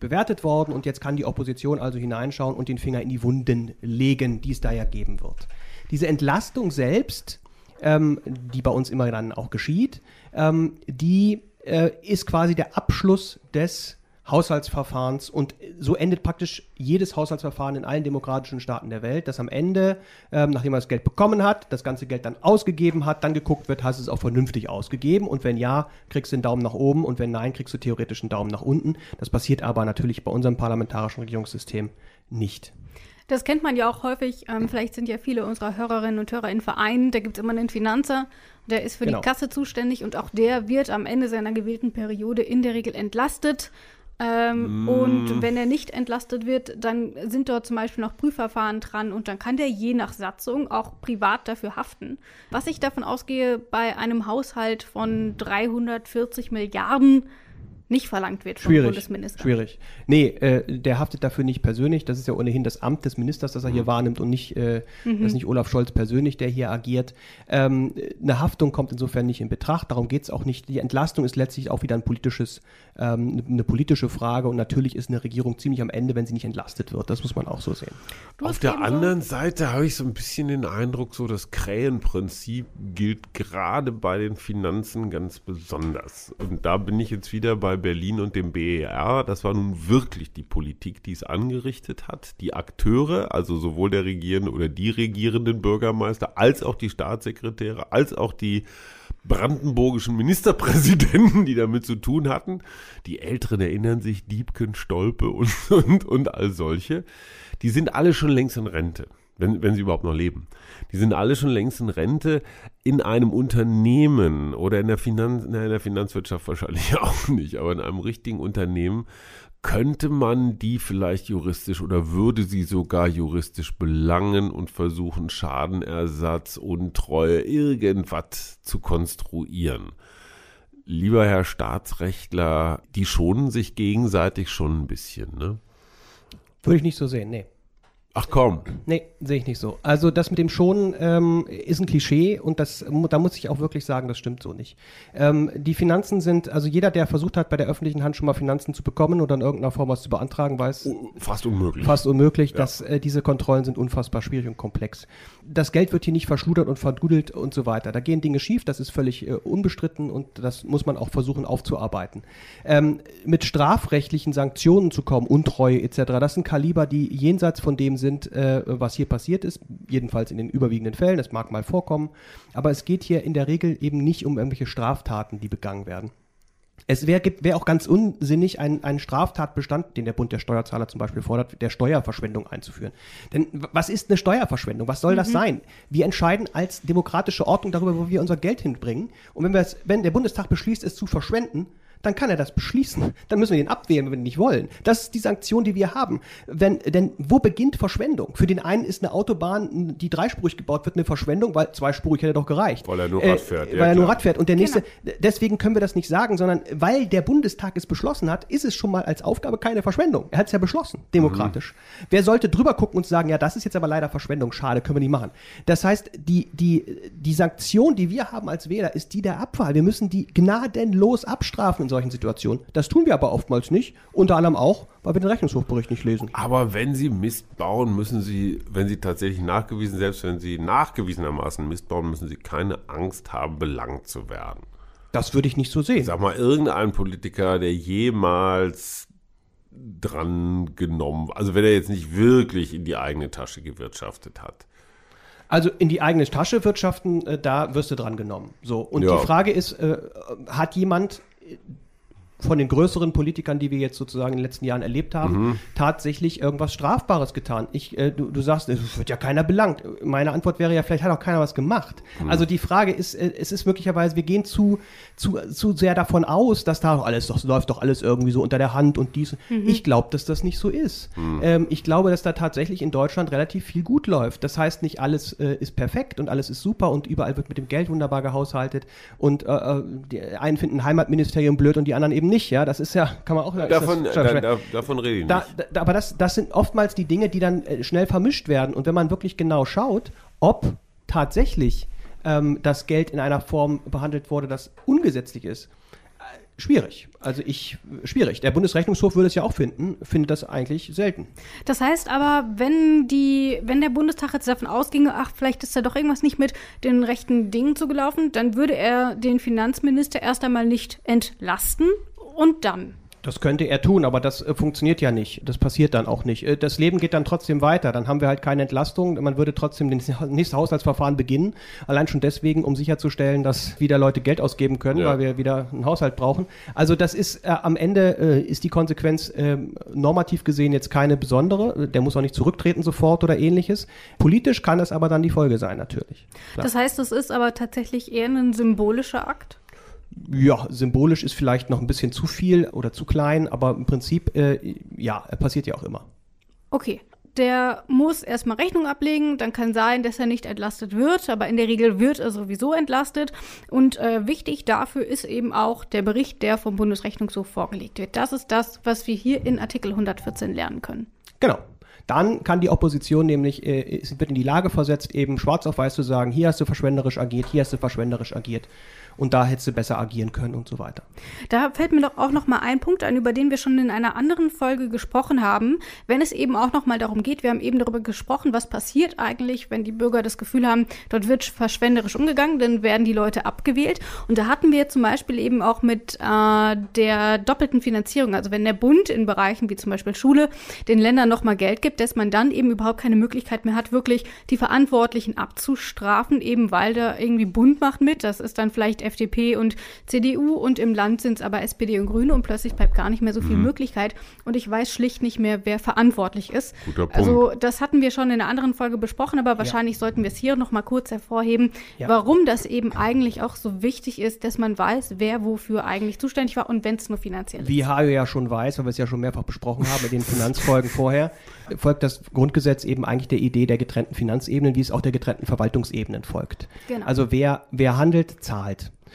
bewertet worden. Und jetzt kann die Opposition also hineinschauen und den Finger in die Wunden legen, die es da ja geben wird. Diese Entlastung selbst, ähm, die bei uns immer dann auch geschieht, ähm, die äh, ist quasi der Abschluss des Haushaltsverfahrens und so endet praktisch jedes Haushaltsverfahren in allen demokratischen Staaten der Welt, dass am Ende, ähm, nachdem man das Geld bekommen hat, das ganze Geld dann ausgegeben hat, dann geguckt wird, hast du es auch vernünftig ausgegeben und wenn ja, kriegst du einen Daumen nach oben und wenn nein, kriegst du theoretisch einen Daumen nach unten. Das passiert aber natürlich bei unserem parlamentarischen Regierungssystem nicht. Das kennt man ja auch häufig. Ähm, vielleicht sind ja viele unserer Hörerinnen und Hörer in Vereinen. Da gibt es immer einen Finanzer, der ist für genau. die Kasse zuständig und auch der wird am Ende seiner gewählten Periode in der Regel entlastet. Ähm, mm. Und wenn er nicht entlastet wird, dann sind dort zum Beispiel noch Prüfverfahren dran und dann kann der je nach Satzung auch privat dafür haften. Was ich davon ausgehe, bei einem Haushalt von 340 Milliarden nicht verlangt wird vom schwierig, Bundesminister. Schwierig. Nee, äh, der haftet dafür nicht persönlich. Das ist ja ohnehin das Amt des Ministers, das er hier mhm. wahrnimmt und nicht, äh, mhm. das ist nicht Olaf Scholz persönlich, der hier agiert. Ähm, eine Haftung kommt insofern nicht in Betracht. Darum geht es auch nicht. Die Entlastung ist letztlich auch wieder ein politisches, ähm, eine politische Frage und natürlich ist eine Regierung ziemlich am Ende, wenn sie nicht entlastet wird. Das muss man auch so sehen. Auf der anderen so Seite habe ich so ein bisschen den Eindruck, so das Krähenprinzip gilt gerade bei den Finanzen ganz besonders. Und da bin ich jetzt wieder bei Berlin und dem BER. Das war nun wirklich die Politik, die es angerichtet hat. Die Akteure, also sowohl der regierende oder die regierenden Bürgermeister, als auch die Staatssekretäre, als auch die brandenburgischen Ministerpräsidenten, die damit zu tun hatten. Die Älteren erinnern sich, Diebken, Stolpe und, und, und all solche. Die sind alle schon längst in Rente wenn, wenn sie überhaupt noch leben. Die sind alle schon längst in Rente in einem Unternehmen oder in der, Finanz, in der Finanzwirtschaft wahrscheinlich auch nicht, aber in einem richtigen Unternehmen könnte man die vielleicht juristisch oder würde sie sogar juristisch belangen und versuchen, Schadenersatz, Untreue, irgendwas zu konstruieren. Lieber Herr Staatsrechtler, die schonen sich gegenseitig schon ein bisschen, ne? Würde ich nicht so sehen, nee. Ach komm. Nee, sehe ich nicht so. Also das mit dem Schonen ähm, ist ein Klischee und das, da muss ich auch wirklich sagen, das stimmt so nicht. Ähm, die Finanzen sind, also jeder, der versucht hat, bei der öffentlichen Hand schon mal Finanzen zu bekommen oder in irgendeiner Form was zu beantragen, weiß. Fast unmöglich. Fast unmöglich, ja. dass äh, diese Kontrollen sind unfassbar schwierig und komplex. Das Geld wird hier nicht verschludert und verdudelt und so weiter. Da gehen Dinge schief, das ist völlig äh, unbestritten und das muss man auch versuchen aufzuarbeiten. Ähm, mit strafrechtlichen Sanktionen zu kommen, Untreue etc., das sind Kaliber, die jenseits von dem sind, äh, was hier passiert ist, jedenfalls in den überwiegenden Fällen, das mag mal vorkommen, aber es geht hier in der Regel eben nicht um irgendwelche Straftaten, die begangen werden. Es wäre wär auch ganz unsinnig, einen, einen Straftatbestand, den der Bund der Steuerzahler zum Beispiel fordert, der Steuerverschwendung einzuführen. Denn was ist eine Steuerverschwendung? Was soll mhm. das sein? Wir entscheiden als demokratische Ordnung darüber, wo wir unser Geld hinbringen. Und wenn, wenn der Bundestag beschließt, es zu verschwenden, dann kann er das beschließen. Dann müssen wir ihn abwehren, wenn wir ihn nicht wollen. Das ist die Sanktion, die wir haben. Wenn, denn wo beginnt Verschwendung? Für den einen ist eine Autobahn, die dreispurig gebaut wird, eine Verschwendung, weil zweispurig hätte doch gereicht. Weil er nur Rad fährt. Äh, weil ja, er nur Rad fährt. Und der nächste, genau. deswegen können wir das nicht sagen, sondern weil der Bundestag es beschlossen hat, ist es schon mal als Aufgabe keine Verschwendung. Er hat es ja beschlossen, demokratisch. Mhm. Wer sollte drüber gucken und sagen, ja, das ist jetzt aber leider Verschwendung, schade, können wir nicht machen. Das heißt, die, die, die Sanktion, die wir haben als Wähler, ist die der Abwahl. Wir müssen die gnadenlos abstrafen solchen Situationen. Das tun wir aber oftmals nicht, unter anderem auch, weil wir den Rechnungshofbericht nicht lesen. Aber wenn Sie Mist bauen, müssen Sie, wenn Sie tatsächlich nachgewiesen, selbst wenn Sie nachgewiesenermaßen Mist bauen, müssen Sie keine Angst haben, belangt zu werden. Das würde ich nicht so sehen. Sag mal, irgendein Politiker, der jemals dran genommen? Also wenn er jetzt nicht wirklich in die eigene Tasche gewirtschaftet hat. Also in die eigene Tasche wirtschaften, äh, da wirst du dran genommen. So. Und Ja. die Frage ist, äh, hat jemand von den größeren Politikern, die wir jetzt sozusagen in den letzten Jahren erlebt haben, tatsächlich irgendwas Strafbares getan. Ich, äh, du, du sagst, es wird ja keiner belangt. Meine Antwort wäre ja, vielleicht hat auch keiner was gemacht. Also die Frage ist, äh, es ist möglicherweise, wir gehen zu, zu, zu sehr davon aus, dass da doch alles, das läuft doch alles irgendwie so unter der Hand und dies. Ich glaube, dass das nicht so ist. Ähm, ich glaube, dass da tatsächlich in Deutschland relativ viel gut läuft. Das heißt, nicht alles äh, ist perfekt und alles ist super und überall wird mit dem Geld wunderbar gehaushaltet und äh, äh, die einen finden ein Heimatministerium blöd und die anderen eben nicht. Ja, das ist ja, kann man auch Davon, das- da, da, davon rede ich da, nicht. da, aber das, das sind oftmals die Dinge, die dann äh, schnell vermischt werden. Und wenn man wirklich genau schaut, ob tatsächlich ähm, das Geld in einer Form behandelt wurde, das ungesetzlich ist, äh, schwierig. Also ich, schwierig. Der Bundesrechnungshof würde es ja auch finden, findet das eigentlich selten. Das heißt aber, wenn die, wenn der Bundestag jetzt davon ausginge, ach, vielleicht ist da doch irgendwas nicht mit den rechten Dingen zugelaufen, dann würde er den Finanzminister erst einmal nicht entlasten und dann. Das könnte er tun, aber das äh, funktioniert ja nicht. Das passiert dann auch nicht. Äh, das Leben geht dann trotzdem weiter. Dann haben wir halt keine Entlastung. Man würde trotzdem das nächste Haushaltsverfahren beginnen. Allein schon deswegen, um sicherzustellen, dass wieder Leute Geld ausgeben können, Ja. weil wir wieder einen Haushalt brauchen. Also das ist äh, am Ende äh, ist die Konsequenz ähm, normativ gesehen jetzt keine besondere. Der muss auch nicht zurücktreten sofort oder ähnliches. Politisch kann das aber dann die Folge sein, natürlich. Klar. Das heißt, es ist aber tatsächlich eher ein symbolischer Akt. Ja, symbolisch ist vielleicht noch ein bisschen zu viel oder zu klein, aber im Prinzip, äh, ja, passiert ja auch immer. Okay. Der muss erstmal Rechnung ablegen, dann kann sein, dass er nicht entlastet wird, aber in der Regel wird er sowieso entlastet. Und äh, wichtig dafür ist eben auch der Bericht, der vom Bundesrechnungshof vorgelegt wird. Das ist das, was wir hier in Artikel 114 lernen können. Genau. Dann kann die Opposition nämlich, äh, es wird in die Lage versetzt, eben schwarz auf weiß zu sagen, hier hast du verschwenderisch agiert, hier hast du verschwenderisch agiert und da hättest du besser agieren können und so weiter. Da fällt mir doch auch noch mal ein Punkt ein, über den wir schon in einer anderen Folge gesprochen haben, wenn es eben auch noch mal darum geht, wir haben eben darüber gesprochen, was passiert eigentlich, wenn die Bürger das Gefühl haben, dort wird verschwenderisch umgegangen, dann werden die Leute abgewählt. Und da hatten wir zum Beispiel eben auch mit äh, der doppelten Finanzierung, also wenn der Bund in Bereichen wie zum Beispiel Schule den Ländern noch mal Geld gibt, dass man dann eben überhaupt keine Möglichkeit mehr hat, wirklich die Verantwortlichen abzustrafen, eben weil da irgendwie Bund macht mit. Das ist dann vielleicht FDP und CDU und im Land sind es aber SPD und Grüne und plötzlich bleibt gar nicht mehr so viel Möglichkeit. Und ich weiß schlicht nicht mehr, wer verantwortlich ist. Guter Punkt. Also das hatten wir schon in einer anderen Folge besprochen, aber wahrscheinlich sollten wir es hier noch mal kurz hervorheben, Ja. warum das eben eigentlich auch so wichtig ist, dass man weiß, wer wofür eigentlich zuständig war und wenn es nur finanziell ist. Wie Hajo ja schon weiß, weil wir es ja schon mehrfach besprochen haben in den Finanzfolgen vorher, folgt das Grundgesetz eben eigentlich der Idee der getrennten Finanzebenen, wie es auch der getrennten Verwaltungsebenen folgt. Genau. Also wer, wer handelt, zahlt.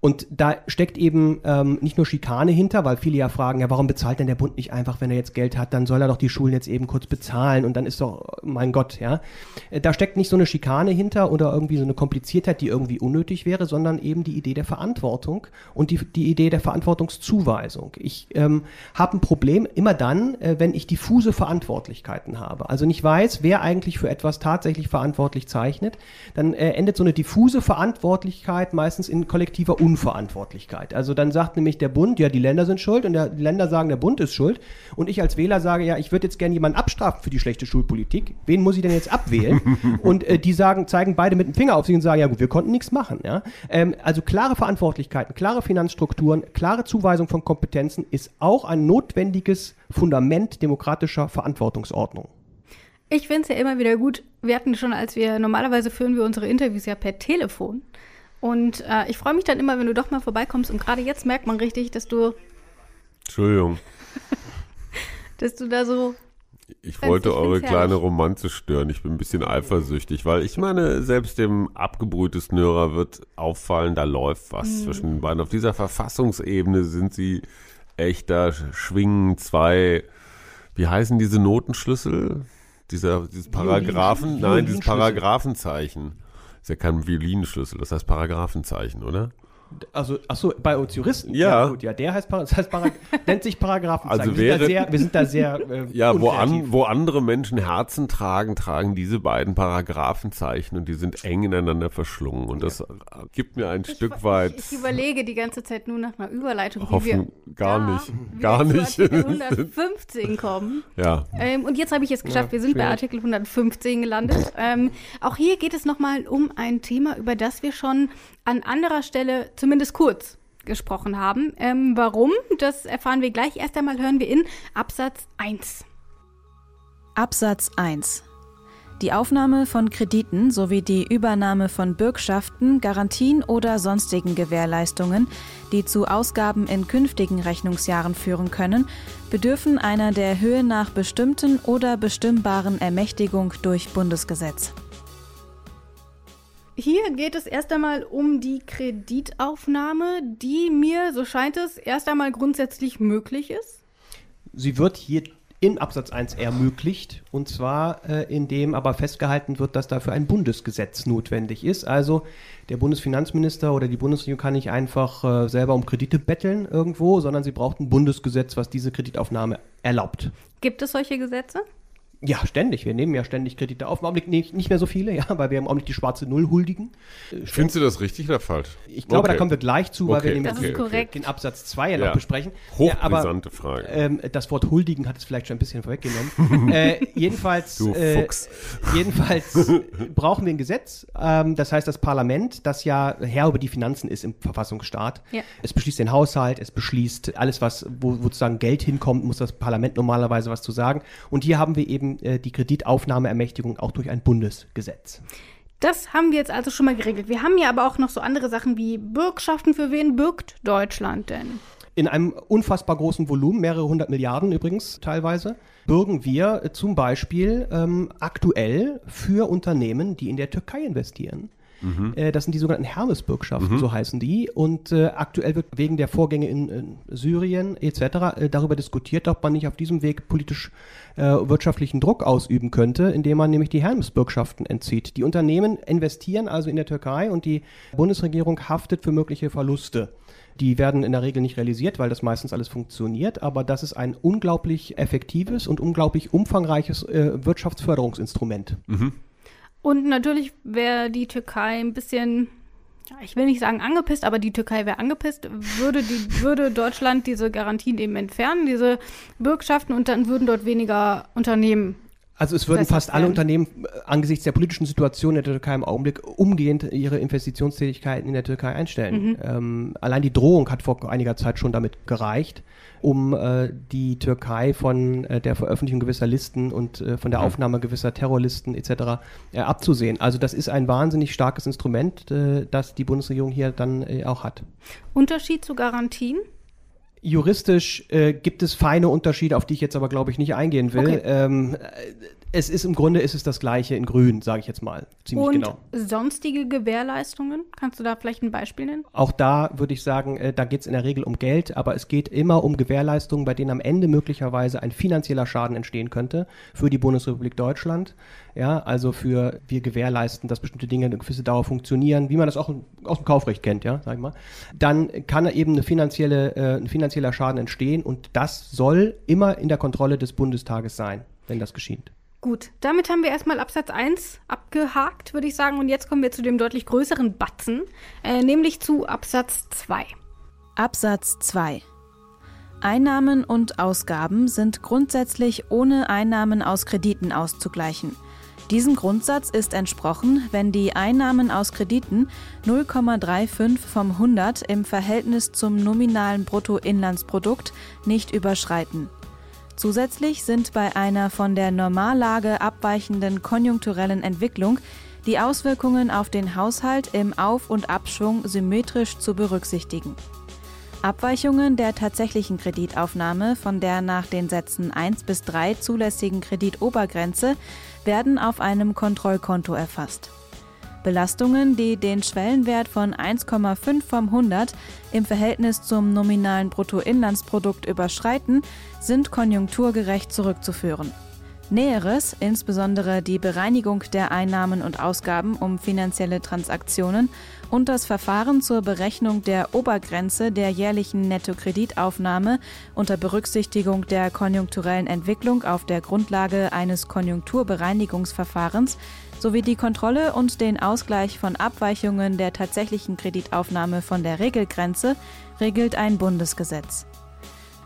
Und da steckt eben ähm, nicht nur Schikane hinter, weil viele ja fragen, ja, warum bezahlt denn der Bund nicht einfach, wenn er jetzt Geld hat, dann soll er doch die Schulen jetzt eben kurz bezahlen und dann ist doch, mein Gott, ja. Äh, Da steckt nicht so eine Schikane hinter oder irgendwie so eine Kompliziertheit, die irgendwie unnötig wäre, sondern eben die Idee der Verantwortung und die, die Idee der Verantwortungszuweisung. Ich ähm, habe ein Problem immer dann, äh, wenn ich diffuse Verantwortlichkeiten habe. Also nicht weiß, wer eigentlich für etwas tatsächlich verantwortlich zeichnet, dann äh, endet so eine diffuse Verantwortlichkeit meistens in kollektiver Unverantwortlichkeit. Also dann sagt nämlich der Bund, ja, die Länder sind schuld und der, die Länder sagen, der Bund ist schuld. Und ich als Wähler sage, ja, ich würde jetzt gerne jemanden abstrafen für die schlechte Schulpolitik. Wen muss ich denn jetzt abwählen? und äh, die sagen, zeigen beide mit dem Finger auf sich und sagen, ja gut, wir konnten nichts machen. Ja? Ähm, also klare Verantwortlichkeiten, klare Finanzstrukturen, klare Zuweisung von Kompetenzen ist auch ein notwendiges Fundament demokratischer Verantwortungsordnung. Ich finde es ja immer wieder gut. Wir hatten schon, als wir normalerweise führen wir unsere Interviews ja per Telefon. Und äh, ich freue mich dann immer, wenn du doch mal vorbeikommst. Und gerade jetzt merkt man richtig, dass du, Entschuldigung, dass du da so. ich wollte eure kleine. Romanze stören. Ich bin ein bisschen eifersüchtig, weil ich meine, selbst dem abgebrühtesten Hörer wird auffallen, da läuft was Mhm. zwischen den beiden. Auf dieser Verfassungsebene sind sie echt, da schwingen zwei, wie heißen diese Notenschlüssel? Dieser, dieses Paragraphen, nein, dieses. Paragraphenzeichen. Ist ja kein Violinschlüssel, das heißt Paragraphenzeichen, oder? Also, achso, bei uns Juristen? Ja. gut, ja, der heißt, das heißt nennt sich Paragraphenzeichen. Also wir, sind da wäre- sehr, wir sind da sehr. Äh, Ja, wo, an, wo andere Menschen Herzen tragen, tragen diese beiden Paragraphenzeichen und die sind eng ineinander verschlungen. Und das gibt mir ein Stück weit Ich, ich überlege die ganze Zeit nur nach einer Überleitung, wie wir Hoffen, gar nicht, gar zu nicht. Artikel 115 kommen. ja, Ähm, und jetzt habe ich es geschafft. Ja, wir sind bei schwierig. Artikel 115 gelandet. Ähm, auch hier geht es nochmal um ein Thema, über das wir schon an anderer Stelle zumindest kurz gesprochen haben. Ähm, warum? Das erfahren wir gleich. Erst einmal hören wir in Absatz 1. Absatz 1. Die Aufnahme von Krediten sowie die Übernahme von Bürgschaften, Garantien oder sonstigen Gewährleistungen, die zu Ausgaben in künftigen Rechnungsjahren führen können, bedürfen einer der Höhe nach bestimmten oder bestimmbaren Ermächtigung durch Bundesgesetz. Hier geht es erst einmal um die Kreditaufnahme, die mir, so scheint es, erst einmal grundsätzlich möglich ist. Sie wird hier in Absatz 1 ermöglicht, und zwar äh, indem aber festgehalten wird, dass dafür ein Bundesgesetz notwendig ist. Also der Bundesfinanzminister oder die Bundesregierung kann nicht einfach äh, selber um Kredite betteln irgendwo, sondern sie braucht ein Bundesgesetz, was diese Kreditaufnahme erlaubt. Gibt es solche Gesetze? Ja, ständig. Wir nehmen ja ständig Kredite auf. Im Augenblick nicht, nicht mehr so viele, ja, weil wir im Augenblick die schwarze Null huldigen. Äh, findest du das richtig oder falsch? Ich glaube, Okay. da kommen wir gleich zu, weil Okay, wir nämlich korrekt. den Absatz 2 ja Ja. noch besprechen. Ja, aber Hochbrisante Frage. ähm, das Wort huldigen hat es vielleicht schon ein bisschen vorweggenommen. äh, jedenfalls, Du äh, Fuchs. jedenfalls brauchen wir ein Gesetz. Ähm, das heißt, das Parlament, das ja Herr über die Finanzen ist im Verfassungsstaat, Ja. es beschließt den Haushalt, es beschließt alles, was, wo, wo sozusagen Geld hinkommt, muss das Parlament normalerweise was zu sagen. Und hier haben wir eben äh, die Kreditaufnahmeermächtigung auch durch ein Bundesgesetz. Das haben wir jetzt also schon mal geregelt. Wir haben ja aber auch noch so andere Sachen wie Bürgschaften. Für wen bürgt Deutschland denn? In einem unfassbar großen Volumen, mehrere hundert Milliarden übrigens teilweise, bürgen wir äh, zum Beispiel ähm, aktuell für Unternehmen, die in der Türkei investieren. Äh, das sind die sogenannten Hermes-Bürgschaften, so heißen die. Und äh, aktuell wird wegen der Vorgänge in, in Syrien etc. Äh, darüber diskutiert, ob man nicht auf diesem Weg politisch äh, wirtschaftlichen Druck ausüben könnte, indem man nämlich die Hermes-Bürgschaften entzieht. Die Unternehmen investieren also in der Türkei und die Bundesregierung haftet für mögliche Verluste. Die werden in der Regel nicht realisiert, weil das meistens alles funktioniert, aber das ist ein unglaublich effektives und unglaublich umfangreiches äh, Wirtschaftsförderungsinstrument. Und natürlich wäre die Türkei ein bisschen, ich will nicht sagen angepisst, aber die Türkei wäre angepisst, würde, die, würde Deutschland diese Garantien eben entfernen, diese Bürgschaften, und dann würden dort weniger Unternehmen. Also es würden Das heißt, fast alle Unternehmen äh, angesichts der politischen Situation in der Türkei im Augenblick umgehend ihre Investitionstätigkeiten in der Türkei einstellen. Ähm, allein die Drohung hat vor einiger Zeit schon damit gereicht, um äh, die Türkei von äh, der Veröffentlichung gewisser Listen und äh, von der Aufnahme gewisser Terrorlisten etc. Äh, abzusehen. Also das ist ein wahnsinnig starkes Instrument, äh, das die Bundesregierung hier dann äh, auch hat. Unterschied zu Garantien? Juristisch äh, gibt es feine Unterschiede, auf die ich jetzt aber, glaube ich, nicht eingehen will. Okay. Ähm, äh, es ist im Grunde ist es das gleiche in Grün, sage ich jetzt mal. Ziemlich und genau. sonstige Gewährleistungen? Kannst du da vielleicht ein Beispiel nennen? Auch da würde ich sagen, äh, da geht es in der Regel um Geld, aber es geht immer um Gewährleistungen, bei denen am Ende möglicherweise ein finanzieller Schaden entstehen könnte für die Bundesrepublik Deutschland. Ja, also für wir gewährleisten, dass bestimmte Dinge eine gewisse Dauer funktionieren, wie man das auch aus dem Kaufrecht kennt, ja, sag ich mal. Dann kann eben eine finanzielle, äh, ein finanzieller Schaden entstehen und das soll immer in der Kontrolle des Bundestages sein, wenn das geschieht. Gut, damit haben wir erstmal Absatz 1 abgehakt, würde ich sagen. Und jetzt kommen wir zu dem deutlich größeren Batzen, äh, nämlich zu Absatz 2. Absatz 2. Einnahmen und Ausgaben sind grundsätzlich ohne Einnahmen aus Krediten auszugleichen. Diesem Grundsatz ist entsprochen, wenn die Einnahmen aus Krediten 0,35 vom 100 im Verhältnis zum nominalen Bruttoinlandsprodukt nicht überschreiten. Zusätzlich sind bei einer von der Normallage abweichenden konjunkturellen Entwicklung die Auswirkungen auf den Haushalt im Auf- und Abschwung symmetrisch zu berücksichtigen. Abweichungen der tatsächlichen Kreditaufnahme von der nach den Sätzen 1 bis 3 zulässigen Kreditobergrenze werden auf einem Kontrollkonto erfasst. Belastungen, die den Schwellenwert von 1,5 vom 100 im Verhältnis zum nominalen Bruttoinlandsprodukt überschreiten, sind konjunkturgerecht zurückzuführen. Näheres, insbesondere die Bereinigung der Einnahmen und Ausgaben um finanzielle Transaktionen und das Verfahren zur Berechnung der Obergrenze der jährlichen Nettokreditaufnahme unter Berücksichtigung der konjunkturellen Entwicklung auf der Grundlage eines Konjunkturbereinigungsverfahrens sowie die Kontrolle und den Ausgleich von Abweichungen der tatsächlichen Kreditaufnahme von der Regelgrenze regelt ein Bundesgesetz.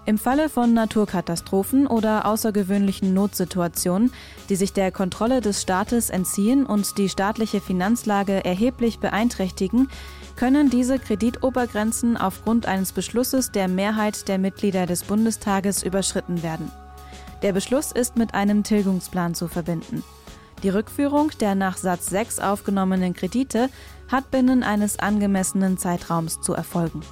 Im Falle von Naturkatastrophen oder außergewöhnlichen Notsituationen, die sich der Kontrolle des Staates entziehen und die staatliche Finanzlage erheblich beeinträchtigen, können diese Kreditobergrenzen aufgrund eines Beschlusses der Mehrheit der Mitglieder des Bundestages überschritten werden. Der Beschluss ist mit einem Tilgungsplan zu verbinden. Die Rückführung der nach Satz 6 aufgenommenen Kredite hat binnen eines angemessenen Zeitraums zu erfolgen.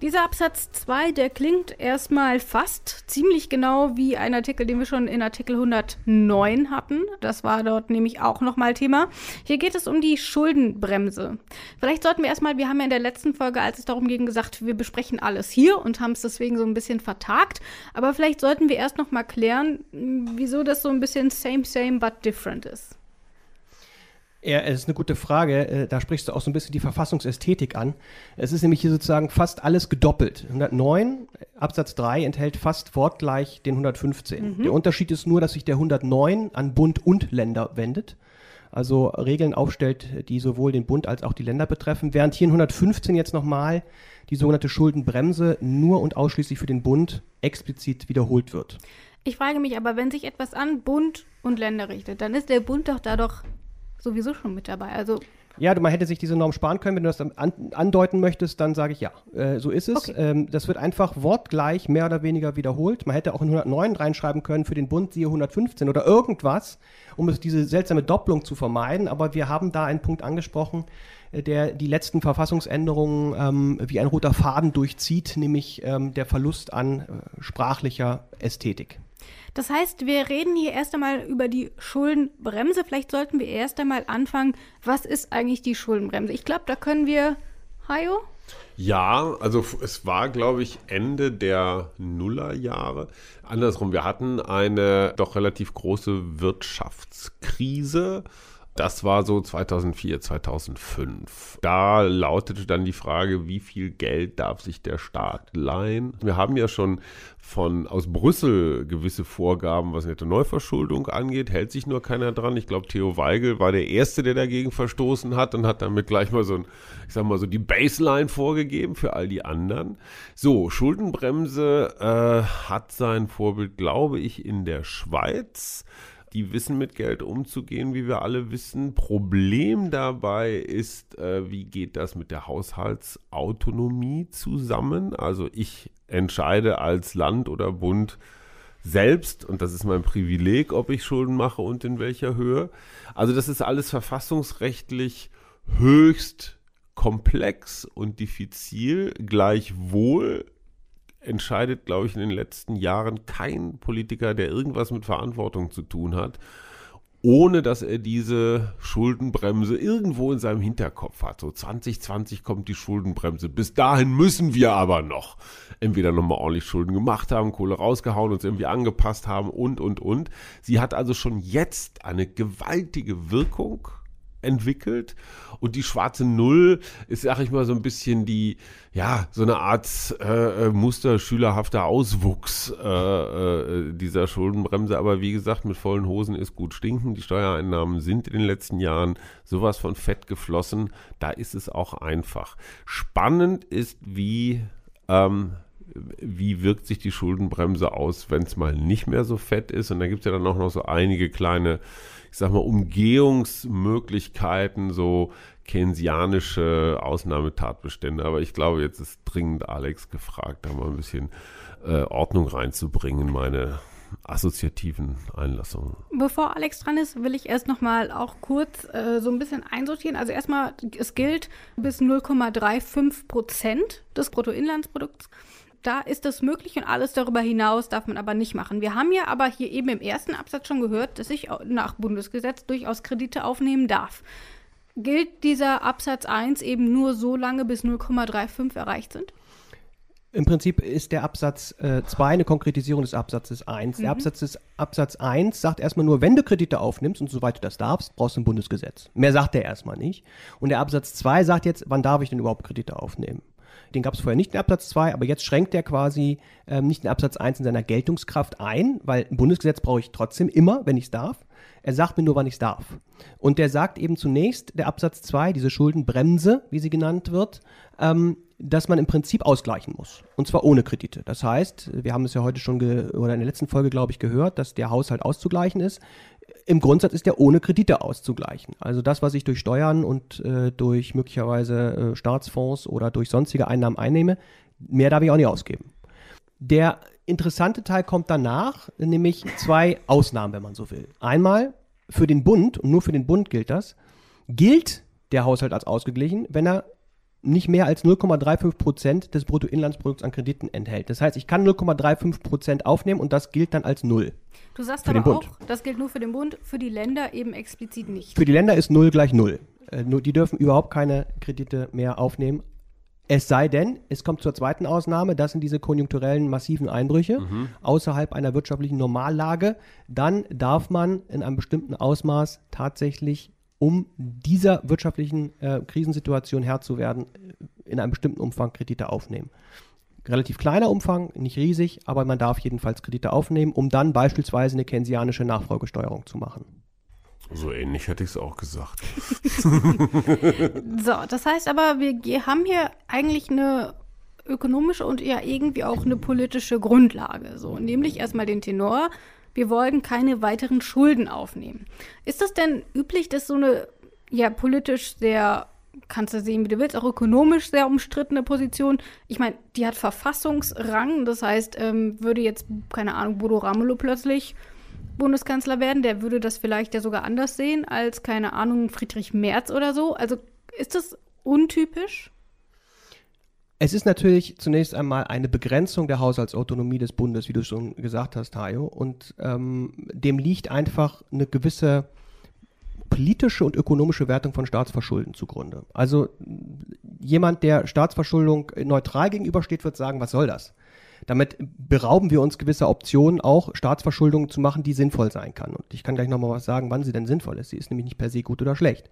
Dieser Absatz 2, der klingt erstmal fast ziemlich genau wie ein Artikel, den wir schon in Artikel 109 hatten. Das war dort nämlich auch nochmal Thema. Hier geht es um die Schuldenbremse. Vielleicht sollten wir erstmal, wir haben ja in der letzten Folge, als es darum ging, gesagt, wir besprechen alles hier und haben es deswegen so ein bisschen vertagt. Aber vielleicht sollten wir erst nochmal klären, wieso das so ein bisschen same, same, but different ist. Ja, es ist eine gute Frage. Äh, da sprichst du auch so ein bisschen die Verfassungsästhetik an. Es ist nämlich hier sozusagen fast alles gedoppelt. 109 Absatz 3 enthält fast wortgleich den 115. Mhm. Der Unterschied ist nur, dass sich der 109 an Bund und Länder wendet. Also Regeln aufstellt, die sowohl den Bund als auch die Länder betreffen, während hier in 115 jetzt nochmal die sogenannte Schuldenbremse nur und ausschließlich für den Bund explizit wiederholt wird. Ich frage mich aber, wenn sich etwas an Bund und Länder richtet, dann ist der Bund doch da doch sowieso schon mit dabei. Also ja, man hätte sich diese Norm sparen können. Wenn du das an, andeuten möchtest, dann sage ich ja. Äh, so ist es. Okay. Ähm, das wird einfach wortgleich mehr oder weniger wiederholt. Man hätte auch in 109 reinschreiben können für den Bund siehe 115 oder irgendwas, um es diese seltsame Doppelung zu vermeiden. Aber wir haben da einen Punkt angesprochen, äh, der die letzten Verfassungsänderungen ähm, wie ein roter Faden durchzieht, nämlich ähm, der Verlust an äh, sprachlicher Ästhetik. Das heißt, wir reden hier erst einmal über die Schuldenbremse. Vielleicht sollten wir erst einmal anfangen, was ist eigentlich die Schuldenbremse? Ich glaube, da können wir, Hajo? Ja, also es war, glaube ich, Ende der Nullerjahre. Andersrum, wir hatten eine doch relativ große Wirtschaftskrise das war so 2004, 2005. Da lautete dann die Frage, wie viel Geld darf sich der Staat leihen? Wir haben ja schon von aus Brüssel gewisse Vorgaben, was nette Neuverschuldung angeht, hält sich nur keiner dran. Ich glaube, Theo Weigel war der Erste, der dagegen verstoßen hat und hat damit gleich mal so ein, ich sag mal so die Baseline vorgegeben für all die anderen. So, Schuldenbremse äh, hat sein Vorbild, glaube ich, in der Schweiz die wissen mit Geld umzugehen, wie wir alle wissen. Problem dabei ist, äh, wie geht das mit der Haushaltsautonomie zusammen? Also ich entscheide als Land oder Bund selbst, und das ist mein Privileg, ob ich Schulden mache und in welcher Höhe. Also das ist alles verfassungsrechtlich höchst komplex und diffizil. Gleichwohl entscheidet, glaube ich, in den letzten Jahren kein Politiker, der irgendwas mit Verantwortung zu tun hat, ohne dass er diese Schuldenbremse irgendwo in seinem Hinterkopf hat. So 2020 kommt die Schuldenbremse. Bis dahin müssen wir aber noch entweder nochmal ordentlich Schulden gemacht haben, Kohle rausgehauen, uns irgendwie angepasst haben und, und, und. Sie hat also schon jetzt eine gewaltige Wirkung entwickelt. Und die schwarze Null ist, sag ich mal, so ein bisschen die, ja, so eine Art äh, äh musterschülerhafter Auswuchs äh, äh, dieser Schuldenbremse. Aber wie gesagt, mit vollen Hosen ist gut stinken. Die Steuereinnahmen sind in den letzten Jahren sowas von fett geflossen. Da ist es auch einfach. Spannend ist, wie ähm, wie wirkt sich die Schuldenbremse aus, wenn es mal nicht mehr so fett ist. Und da gibt es ja dann auch noch so einige kleine ich sag mal, Umgehungsmöglichkeiten, so keynesianische Ausnahmetatbestände. Aber ich glaube, jetzt ist dringend Alex gefragt, da mal ein bisschen äh, Ordnung reinzubringen in meine assoziativen Einlassungen. Bevor Alex dran ist, will ich erst noch mal auch kurz äh, so ein bisschen einsortieren. Also erstmal, es gilt bis 0,35 Prozent des Bruttoinlandsprodukts da ist das möglich und alles darüber hinaus darf man aber nicht machen. Wir haben ja aber hier eben im ersten Absatz schon gehört, dass ich nach Bundesgesetz durchaus Kredite aufnehmen darf. Gilt dieser Absatz 1 eben nur so lange, bis 0,35 erreicht sind? Im Prinzip ist der Absatz 2 äh, eine Konkretisierung des Absatzes 1. Mhm. Der Absatz des Absatz 1 sagt erstmal nur, wenn du Kredite aufnimmst und soweit du das darfst, brauchst du ein Bundesgesetz. Mehr sagt er erstmal nicht. Und der Absatz 2 sagt jetzt, wann darf ich denn überhaupt Kredite aufnehmen? Den gab es vorher nicht in Absatz 2, aber jetzt schränkt er quasi ähm, nicht in Absatz 1 in seiner Geltungskraft ein, weil ein Bundesgesetz brauche ich trotzdem immer, wenn ich es darf. Er sagt mir nur, wann ich es darf. Und der sagt eben zunächst, der Absatz 2, diese Schuldenbremse, wie sie genannt wird, ähm, dass man im Prinzip ausgleichen muss. Und zwar ohne Kredite. Das heißt, wir haben es ja heute schon oder in der letzten Folge, glaube ich, gehört, dass der Haushalt auszugleichen ist. Im Grundsatz ist der ohne Kredite auszugleichen. Also das, was ich durch Steuern und äh, durch möglicherweise äh, Staatsfonds oder durch sonstige Einnahmen einnehme, mehr darf ich auch nicht ausgeben. Der interessante Teil kommt danach, nämlich zwei Ausnahmen, wenn man so will. Einmal für den Bund, und nur für den Bund gilt das, gilt der Haushalt als ausgeglichen, wenn er nicht mehr als 0,35 Prozent des Bruttoinlandsprodukts an Krediten enthält. Das heißt, ich kann 0,35 Prozent aufnehmen und das gilt dann als null. Du sagst für aber auch, das gilt nur für den Bund, für die Länder eben explizit nicht. Für die Länder ist null gleich null. Äh, die dürfen überhaupt keine Kredite mehr aufnehmen. Es sei denn, es kommt zur zweiten Ausnahme, das sind diese konjunkturellen massiven Einbrüche mhm. außerhalb einer wirtschaftlichen Normallage. Dann darf man in einem bestimmten Ausmaß tatsächlich um dieser wirtschaftlichen äh, Krisensituation Herr zu werden, äh, in einem bestimmten Umfang Kredite aufnehmen. Relativ kleiner Umfang, nicht riesig, aber man darf jedenfalls Kredite aufnehmen, um dann beispielsweise eine keynesianische Nachfolgesteuerung zu machen. So ähnlich hätte ich es auch gesagt. so, das heißt aber, wir haben hier eigentlich eine ökonomische und ja irgendwie auch eine politische Grundlage. So, nämlich erstmal den Tenor, wir wollen keine weiteren Schulden aufnehmen. Ist das denn üblich, dass so eine ja politisch sehr kannst du sehen, wie du willst, auch ökonomisch sehr umstrittene Position. Ich meine, die hat Verfassungsrang, das heißt, ähm, würde jetzt, keine Ahnung, Bodo Ramelow plötzlich Bundeskanzler werden, der würde das vielleicht ja sogar anders sehen als, keine Ahnung, Friedrich Merz oder so. Also ist das untypisch? Es ist natürlich zunächst einmal eine Begrenzung der Haushaltsautonomie des Bundes, wie du schon gesagt hast, Tayo. Und ähm, dem liegt einfach eine gewisse politische und ökonomische Wertung von Staatsverschulden zugrunde. Also jemand, der Staatsverschuldung neutral gegenübersteht, wird sagen, was soll das? Damit berauben wir uns gewisser Optionen, auch Staatsverschuldung zu machen, die sinnvoll sein kann. Und ich kann gleich nochmal was sagen, wann sie denn sinnvoll ist. Sie ist nämlich nicht per se gut oder schlecht.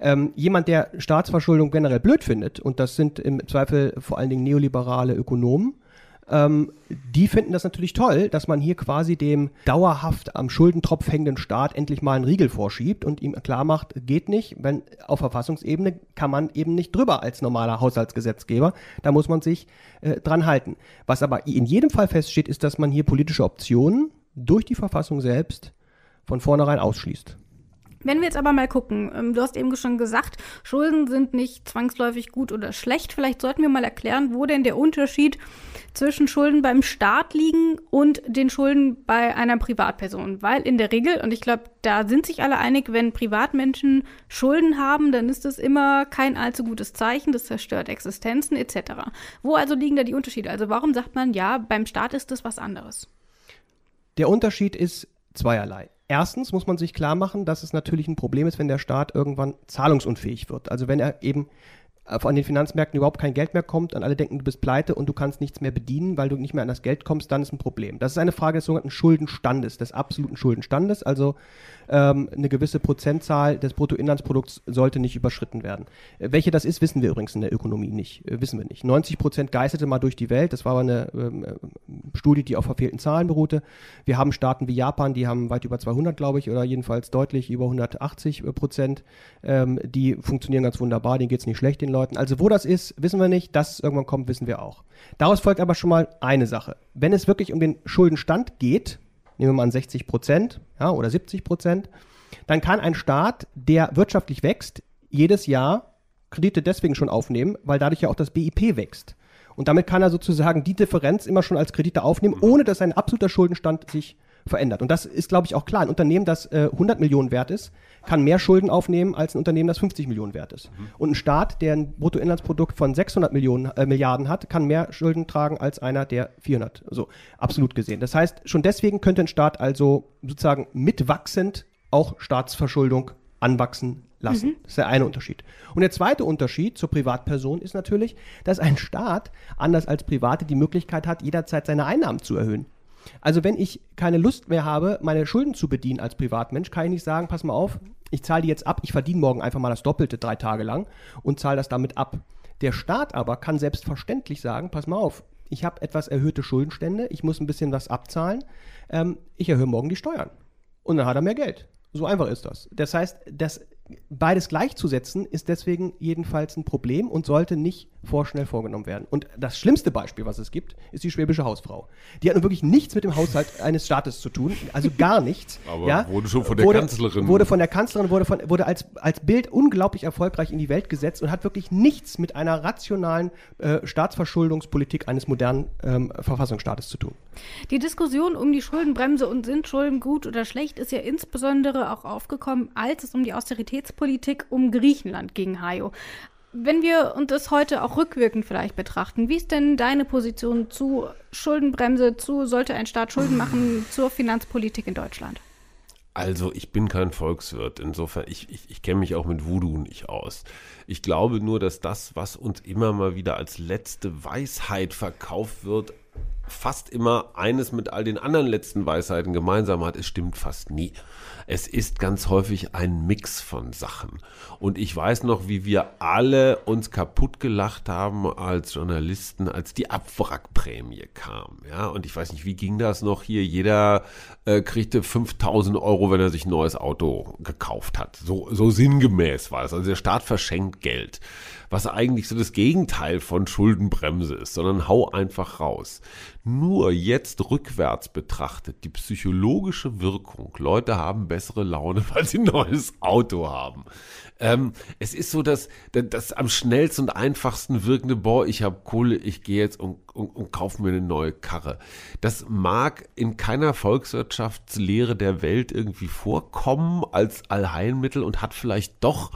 Ähm, jemand, der Staatsverschuldung generell blöd findet, und das sind im Zweifel vor allen Dingen neoliberale Ökonomen, ähm, die finden das natürlich toll, dass man hier quasi dem dauerhaft am Schuldentropf hängenden Staat endlich mal einen Riegel vorschiebt und ihm klar macht, geht nicht, wenn auf Verfassungsebene kann man eben nicht drüber als normaler Haushaltsgesetzgeber. Da muss man sich äh, dran halten. Was aber in jedem Fall feststeht, ist, dass man hier politische Optionen durch die Verfassung selbst von vornherein ausschließt. Wenn wir jetzt aber mal gucken, ähm, du hast eben schon gesagt, Schulden sind nicht zwangsläufig gut oder schlecht. Vielleicht sollten wir mal erklären, wo denn der Unterschied zwischen Schulden beim Staat liegen und den Schulden bei einer Privatperson. Weil in der Regel, und ich glaube, da sind sich alle einig, wenn Privatmenschen Schulden haben, dann ist das immer kein allzu gutes Zeichen, das zerstört Existenzen etc. Wo also liegen da die Unterschiede? Also warum sagt man, ja, beim Staat ist das was anderes? Der Unterschied ist zweierlei. Erstens muss man sich klar machen, dass es natürlich ein Problem ist, wenn der Staat irgendwann zahlungsunfähig wird. Also wenn er eben an den Finanzmärkten überhaupt kein Geld mehr kommt und alle denken, du bist pleite und du kannst nichts mehr bedienen, weil du nicht mehr an das Geld kommst, dann ist ein Problem. Das ist eine Frage des sogenannten Schuldenstandes, des absoluten Schuldenstandes. Also ähm, eine gewisse Prozentzahl des Bruttoinlandsprodukts sollte nicht überschritten werden. Äh, welche das ist, wissen wir übrigens in der Ökonomie nicht. Äh, wissen wir nicht. 90 Prozent geisterte mal durch die Welt. Das war aber eine ähm, äh, Studie, die auf verfehlten Zahlen beruhte. Wir haben Staaten wie Japan, die haben weit über 200, glaube ich, oder jedenfalls deutlich über 180 äh, Prozent. Ähm, die funktionieren ganz wunderbar, denen geht es nicht schlecht, den Leuten. Also wo das ist, wissen wir nicht. Dass es irgendwann kommt, wissen wir auch. Daraus folgt aber schon mal eine Sache. Wenn es wirklich um den Schuldenstand geht, nehmen wir mal an 60 Prozent ja, oder 70 Prozent, dann kann ein Staat, der wirtschaftlich wächst, jedes Jahr Kredite deswegen schon aufnehmen, weil dadurch ja auch das BIP wächst. Und damit kann er sozusagen die Differenz immer schon als Kredite aufnehmen, ohne dass sein absoluter Schuldenstand sich verändert. Und das ist, glaube ich, auch klar. Ein Unternehmen, das äh, 100 Millionen wert ist, kann mehr Schulden aufnehmen als ein Unternehmen, das 50 Millionen wert ist. Mhm. Und ein Staat, der ein Bruttoinlandsprodukt von 600 Millionen, äh, Milliarden hat, kann mehr Schulden tragen als einer, der 400. So, absolut gesehen. Das heißt, schon deswegen könnte ein Staat also sozusagen mitwachsend auch Staatsverschuldung anwachsen lassen. Mhm. Das ist der eine Unterschied. Und der zweite Unterschied zur Privatperson ist natürlich, dass ein Staat, anders als Private, die Möglichkeit hat, jederzeit seine Einnahmen zu erhöhen. Also wenn ich keine Lust mehr habe, meine Schulden zu bedienen als Privatmensch, kann ich nicht sagen, pass mal auf, ich zahle die jetzt ab, ich verdiene morgen einfach mal das Doppelte drei Tage lang und zahle das damit ab. Der Staat aber kann selbstverständlich sagen, pass mal auf, ich habe etwas erhöhte Schuldenstände, ich muss ein bisschen was abzahlen, ähm, ich erhöhe morgen die Steuern. Und dann hat er mehr Geld. So einfach ist das. Das heißt, das beides gleichzusetzen ist deswegen jedenfalls ein Problem und sollte nicht vorschnell vorgenommen werden. Und das schlimmste Beispiel, was es gibt, ist die schwäbische Hausfrau. Die hat nun wirklich nichts mit dem Haushalt eines Staates zu tun, also gar nichts. Aber ja? wurde schon von der wurde, Kanzlerin. Wurde von der Kanzlerin, wurde, von, wurde als, als Bild unglaublich erfolgreich in die Welt gesetzt und hat wirklich nichts mit einer rationalen äh, Staatsverschuldungspolitik eines modernen ähm, Verfassungsstaates zu tun. Die Diskussion um die Schuldenbremse und sind Schulden gut oder schlecht ist ja insbesondere auch aufgekommen, als es um die Austeritätspolitik um Griechenland ging, Hajo. Wenn wir uns das heute auch rückwirkend vielleicht betrachten, wie ist denn deine Position zu Schuldenbremse, zu sollte ein Staat Schulden machen, zur Finanzpolitik in Deutschland? Also ich bin kein Volkswirt, insofern, ich, ich, ich kenne mich auch mit Voodoo nicht aus. Ich glaube nur, dass das, was uns immer mal wieder als letzte Weisheit verkauft wird, fast immer eines mit all den anderen letzten Weisheiten gemeinsam hat, es stimmt fast nie. Es ist ganz häufig ein Mix von Sachen. Und ich weiß noch, wie wir alle uns kaputt gelacht haben als Journalisten, als die Abwrackprämie kam. Ja, und ich weiß nicht, wie ging das noch hier? Jeder äh, kriegte 5000 Euro, wenn er sich ein neues Auto gekauft hat. So, so sinngemäß war es. Also der Staat verschenkt Geld was eigentlich so das Gegenteil von Schuldenbremse ist, sondern hau einfach raus. Nur jetzt rückwärts betrachtet, die psychologische Wirkung, Leute haben bessere Laune, weil sie ein neues Auto haben. Ähm, es ist so, dass das am schnellsten und einfachsten wirkende, boah, ich habe Kohle, ich gehe jetzt und, und, und kaufe mir eine neue Karre. Das mag in keiner Volkswirtschaftslehre der Welt irgendwie vorkommen als Allheilmittel und hat vielleicht doch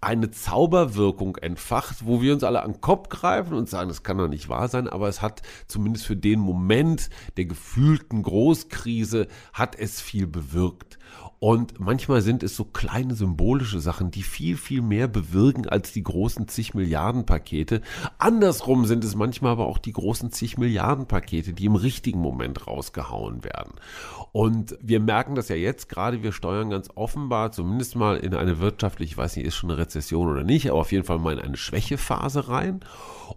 eine Zauberwirkung entfacht, wo wir uns alle an den Kopf greifen und sagen, das kann doch nicht wahr sein, aber es hat zumindest für den Moment der gefühlten Großkrise hat es viel bewirkt. Und manchmal sind es so kleine symbolische Sachen, die viel, viel mehr bewirken als die großen zig Milliarden Pakete. Andersrum sind es manchmal aber auch die großen zig Milliarden Pakete, die im richtigen Moment rausgehauen werden. Und wir merken das ja jetzt gerade, wir steuern ganz offenbar zumindest mal in eine wirtschaftliche, ich weiß nicht, ist schon eine Rezession oder nicht, aber auf jeden Fall mal in eine Schwächephase rein.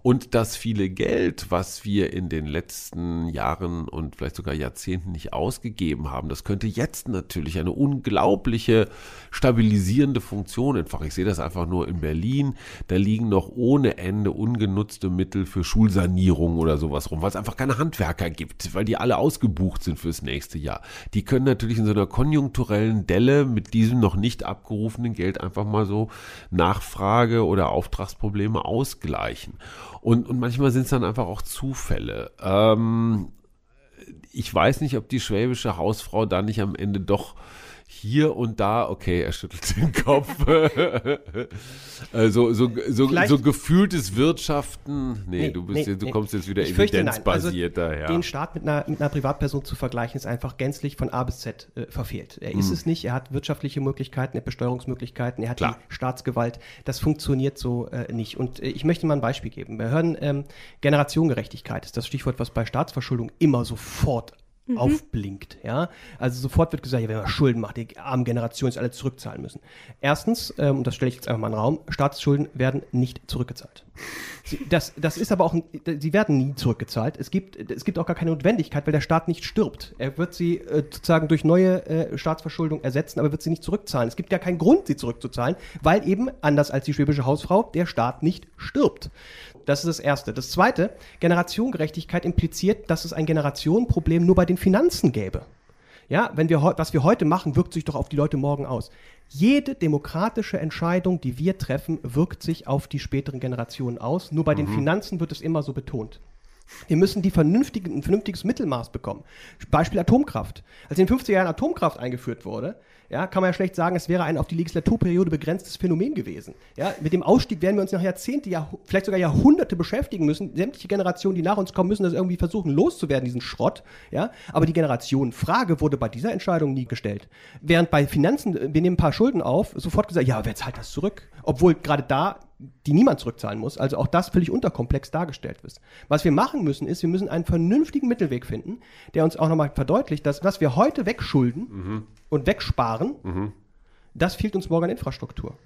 Und das viele Geld, was wir in den letzten Jahren und vielleicht sogar Jahrzehnten nicht ausgegeben haben, das könnte jetzt natürlich eine unglaubliche stabilisierende Funktion entfachen. Ich sehe das einfach nur in Berlin. Da liegen noch ohne Ende ungenutzte Mittel für Schulsanierung oder sowas rum, weil es einfach keine Handwerker gibt, weil die alle ausgebucht sind fürs nächste Jahr. Die können natürlich in so einer konjunkturellen Delle mit diesem noch nicht abgerufenen Geld einfach mal so Nachfrage oder Auftragsprobleme ausgleichen. Und, und manchmal sind es dann einfach auch Zufälle. Ähm, ich weiß nicht, ob die schwäbische Hausfrau da nicht am Ende doch hier und da, okay, er schüttelt den Kopf. also so, so, so gefühltes Wirtschaften, nee, nee du bist nee, du nee. kommst jetzt wieder evidenzbasiert also daher. Den Staat mit einer, mit einer Privatperson zu vergleichen, ist einfach gänzlich von A bis Z äh, verfehlt. Er ist hm. es nicht, er hat wirtschaftliche Möglichkeiten, er hat Besteuerungsmöglichkeiten, er hat Klar. die Staatsgewalt. Das funktioniert so äh, nicht. Und äh, ich möchte mal ein Beispiel geben. Wir hören ähm, Generationengerechtigkeit, ist das Stichwort, was bei Staatsverschuldung immer sofort mhm. aufblinkt. Ja? Also sofort wird gesagt, ja, wenn man Schulden macht, die armen Generationen alle zurückzahlen müssen. Erstens, ähm, und das stelle ich jetzt einfach mal in den Raum, Staatsschulden werden nicht zurückgezahlt. Das, das ist aber auch, sie werden nie zurückgezahlt. Es gibt, es gibt auch gar keine Notwendigkeit, weil der Staat nicht stirbt. Er wird sie äh, sozusagen durch neue äh, Staatsverschuldung ersetzen, aber wird sie nicht zurückzahlen. Es gibt ja keinen Grund, sie zurückzuzahlen, weil eben, anders als die schwäbische Hausfrau, der Staat nicht stirbt. Das ist das Erste. Das Zweite, Generationengerechtigkeit impliziert, dass es ein Generationenproblem nur bei den Finanzen gäbe. Ja, wenn wir, was wir heute machen, wirkt sich doch auf die Leute morgen aus. Jede demokratische Entscheidung, die wir treffen, wirkt sich auf die späteren Generationen aus. Nur bei mhm. den Finanzen wird es immer so betont. Wir müssen die vernünftige, ein vernünftiges Mittelmaß bekommen. Beispiel Atomkraft. Als in den 50er Jahren Atomkraft eingeführt wurde, ja, kann man ja schlecht sagen, es wäre ein auf die Legislaturperiode begrenztes Phänomen gewesen. Ja, mit dem Ausstieg werden wir uns nach Jahrzehnte, Jahr, vielleicht sogar Jahrhunderte beschäftigen müssen. Sämtliche Generationen, die nach uns kommen, müssen das irgendwie versuchen loszuwerden, diesen Schrott. Ja, aber die Generationenfrage wurde bei dieser Entscheidung nie gestellt. Während bei Finanzen, wir nehmen ein paar Schulden auf, sofort gesagt, ja, wer zahlt das zurück? Obwohl gerade da die niemand zurückzahlen muss. Also auch das völlig unterkomplex dargestellt ist. Was wir machen müssen, ist, wir müssen einen vernünftigen Mittelweg finden, der uns auch nochmal verdeutlicht, dass was wir heute wegschulden mhm. und wegsparen, mhm. das fehlt uns morgen an Infrastruktur.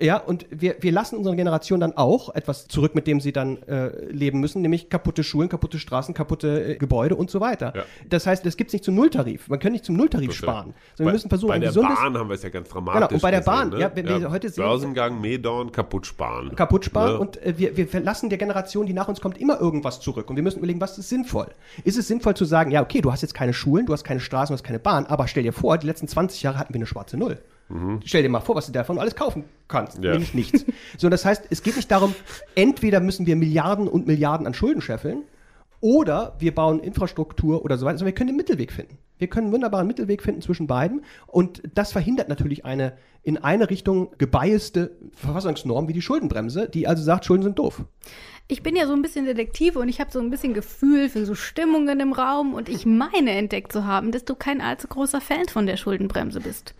Ja, und wir, wir lassen unsere Generation dann auch etwas zurück, mit dem sie dann äh, leben müssen, nämlich kaputte Schulen, kaputte Straßen, kaputte äh, Gebäude und so weiter. Ja. Das heißt, es gibt es nicht zum Nulltarif. Man kann nicht zum Nulltarif das sparen. Sondern wir müssen versuchen, bei der Bahn haben wir es ja ganz dramatisch. Genau, und bei der Bahn, ne? ja, wenn ja, wir heute sehen. Börsengang, Medorn, kaputt sparen. Kaputt sparen ne? und äh, wir, wir verlassen der Generation, die nach uns kommt, immer irgendwas zurück. Und wir müssen überlegen, was ist sinnvoll? Ist es sinnvoll zu sagen, ja, okay, du hast jetzt keine Schulen, du hast keine Straßen, du hast keine Bahn, aber stell dir vor, die letzten 20 Jahre hatten wir eine schwarze Null. Mhm. Stell dir mal vor, was du davon alles kaufen kannst. Ja. Nämlich nichts. so, das heißt, es geht nicht darum, entweder müssen wir Milliarden und Milliarden an Schulden scheffeln oder wir bauen Infrastruktur oder so weiter, sondern wir können den Mittelweg finden. Wir können einen wunderbaren Mittelweg finden zwischen beiden und das verhindert natürlich eine in eine Richtung gebiaste Verfassungsnorm wie die Schuldenbremse, die also sagt, Schulden sind doof. Ich bin ja so ein bisschen Detektiv und ich habe so ein bisschen Gefühl für so Stimmungen im Raum und ich meine entdeckt zu haben, dass du kein allzu großer Fan von der Schuldenbremse bist.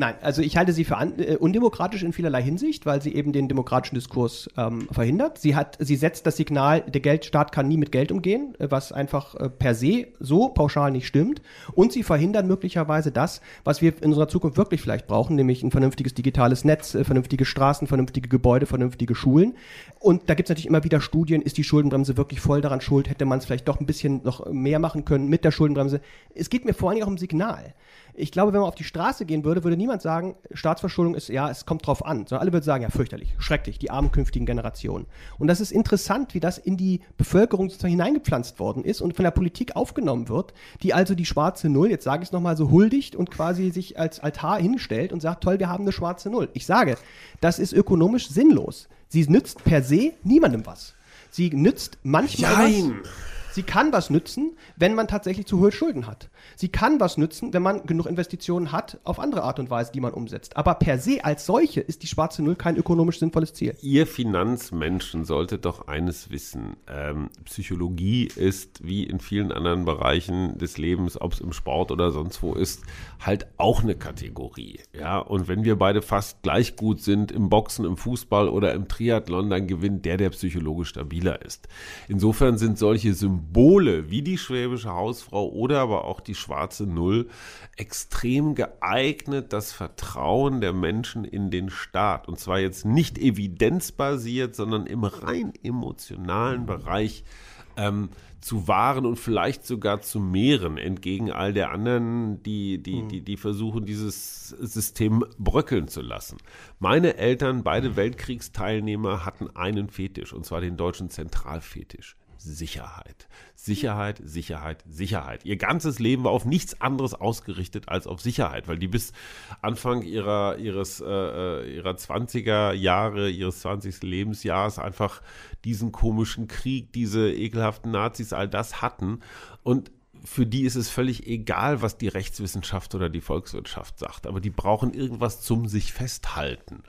Nein, also ich halte sie für an, äh, undemokratisch in vielerlei Hinsicht, weil sie eben den demokratischen Diskurs ähm, verhindert. Sie hat, sie setzt das Signal, der Geldstaat kann nie mit Geld umgehen, äh, was einfach äh, per se so pauschal nicht stimmt. Und sie verhindern möglicherweise das, was wir in unserer Zukunft wirklich vielleicht brauchen, nämlich ein vernünftiges digitales Netz, äh, vernünftige Straßen, vernünftige Gebäude, vernünftige Schulen. Und da gibt es natürlich immer wieder Studien, ist die Schuldenbremse wirklich voll daran schuld? Hätte man es vielleicht doch ein bisschen noch mehr machen können mit der Schuldenbremse? Es geht mir vor allem auch um Signal ich glaube, wenn man auf die Straße gehen würde, würde niemand sagen, Staatsverschuldung ist, ja, es kommt drauf an. Sondern alle würden sagen, ja, fürchterlich, schrecklich, die armen künftigen Generationen. Und das ist interessant, wie das in die Bevölkerung sozusagen hineingepflanzt worden ist und von der Politik aufgenommen wird, die also die schwarze Null, jetzt sage ich es nochmal so, huldigt und quasi sich als Altar hinstellt und sagt, toll, wir haben eine schwarze Null. Ich sage, das ist ökonomisch sinnlos. Sie nützt per se niemandem was. Sie nützt manchmal Jein. was. Sie kann was nützen, wenn man tatsächlich zu hohe Schulden hat. Sie kann was nützen, wenn man genug Investitionen hat, auf andere Art und Weise, die man umsetzt. Aber per se als solche ist die schwarze Null kein ökonomisch sinnvolles Ziel. Ihr Finanzmenschen solltet doch eines wissen. Ähm, Psychologie ist, wie in vielen anderen Bereichen des Lebens, ob es im Sport oder sonst wo ist, halt auch eine Kategorie. Ja, und wenn wir beide fast gleich gut sind im Boxen, im Fußball oder im Triathlon, dann gewinnt der, der psychologisch stabiler ist. Insofern sind solche Symbole wie die schwäbische Hausfrau oder aber auch die schwarze Null extrem geeignet, das Vertrauen der Menschen in den Staat, und zwar jetzt nicht evidenzbasiert, sondern im rein emotionalen Bereich, ähm, zu wahren und vielleicht sogar zu mehren, entgegen all der anderen, die, die, hm. die, die versuchen, dieses System bröckeln zu lassen. Meine Eltern, beide Weltkriegsteilnehmer, hatten einen Fetisch, und zwar den deutschen Zentralfetisch. Sicherheit. Sicherheit, Sicherheit, Sicherheit. Ihr ganzes Leben war auf nichts anderes ausgerichtet als auf Sicherheit, weil die bis Anfang ihrer, ihres, äh, äh ihrer 20er Jahre, ihres 20. Lebensjahres einfach diesen komischen Krieg, diese ekelhaften Nazis, all das hatten. Und für die ist es völlig egal, was die Rechtswissenschaft oder die Volkswirtschaft sagt, aber die brauchen irgendwas zum sich festhalten.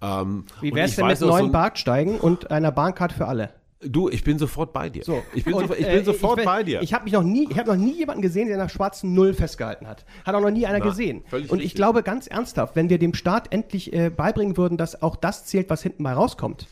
Ähm, Wie wäre es denn mit neuen so Bartsteigen und einer Bahncard für alle? Du, ich bin sofort bei dir. So, ich bin, und, so, ich bin äh, sofort ich, bei dir. Ich habe mich noch nie, ich habe noch nie jemanden gesehen, der nach schwarzen Null festgehalten hat. Hat auch noch nie einer Na, gesehen. Und richtig. ich glaube ganz ernsthaft, wenn wir dem Staat endlich äh, beibringen würden, dass auch das zählt, was hinten mal rauskommt,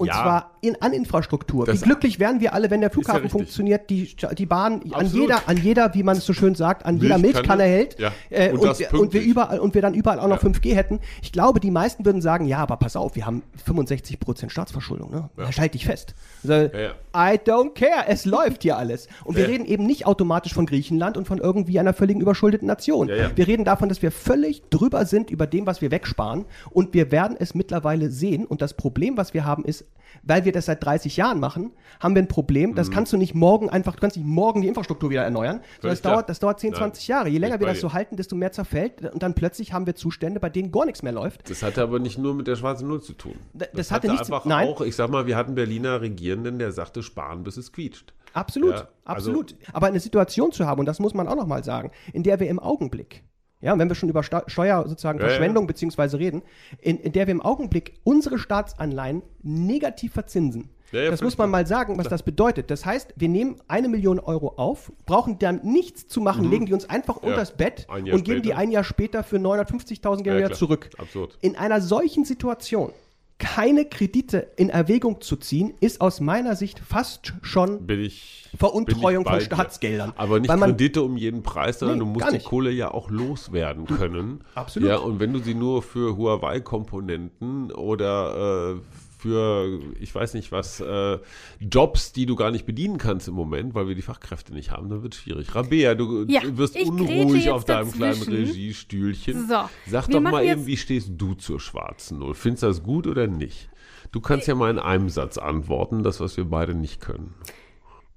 und ja. zwar in, an Infrastruktur. Das wie glücklich wären wir alle, wenn der Flughafen ja funktioniert, die, die Bahn an jeder, an jeder, wie man es so schön sagt, an jeder Milchkanne hält ja. äh, und, und, wir, und, wir, überall und wir dann überall auch noch 5G hätten. Ich glaube, die meisten würden sagen, ja, aber pass auf, wir haben 65% Staatsverschuldung, ne? Ja. Halt dich fest. Also, I don't care, es läuft hier alles. Und wir reden eben nicht automatisch von Griechenland und von irgendwie einer völligen überschuldeten Nation. Wir reden davon, dass wir völlig drüber sind über dem, was wir wegsparen und wir werden es mittlerweile sehen und das Problem, was wir haben, ist, weil wir das seit 30 Jahren machen, haben wir ein Problem. Das mhm. kannst du nicht morgen einfach, du kannst nicht morgen die Infrastruktur wieder erneuern. Sondern das dauert, das dauert 10, Nein. 20 Jahre. Je länger wir das so halten, desto mehr zerfällt. Und dann plötzlich haben wir Zustände, bei denen gar nichts mehr läuft. Das hatte aber nicht nur mit der schwarzen Null zu tun. Das, das hatte, hatte einfach nein. auch, ich sag mal, wir hatten Berliner Regierenden, der sagte, sparen, bis es quietscht. Absolut, ja, also absolut. Aber eine Situation zu haben, und das muss man auch nochmal sagen, in der wir im Augenblick ja, wenn wir schon über Sta Steuer sozusagen Ja, ja. Verschwendung beziehungsweise reden, in, in der wir im Augenblick unsere Staatsanleihen negativ verzinsen. Ja, ja, das muss man mal sagen, was das bedeutet. Das heißt, wir nehmen eine Million Euro auf, brauchen dann nichts zu machen, legen die uns einfach unters Bett Mhm. Und geben die später. ein Jahr später für 950.000 Ja, wieder zurück. Absurd. In einer solchen Situation keine Kredite in Erwägung zu ziehen, ist aus meiner Sicht fast schon ich. Veruntreuung von Staatsgeldern. Aber nicht Weil man- Kredite um jeden Preis, sondern Nee, du musst die. Kohle ja auch loswerden können. Absolut. Ja, und wenn du sie nur für Huawei-Komponenten oder äh, für, ich weiß nicht was, äh, Jobs, die du gar nicht bedienen kannst im Moment, weil wir die Fachkräfte nicht haben, dann wird es schwierig. Rabea, du Ja, wirst unruhig auf deinem kleinen dazwischen. Regiestühlchen. So, Sag doch mal eben, wie stehst du zur schwarzen Null? Findest du das gut oder nicht? Du kannst ja mal in einem Satz antworten, das, was wir beide nicht können.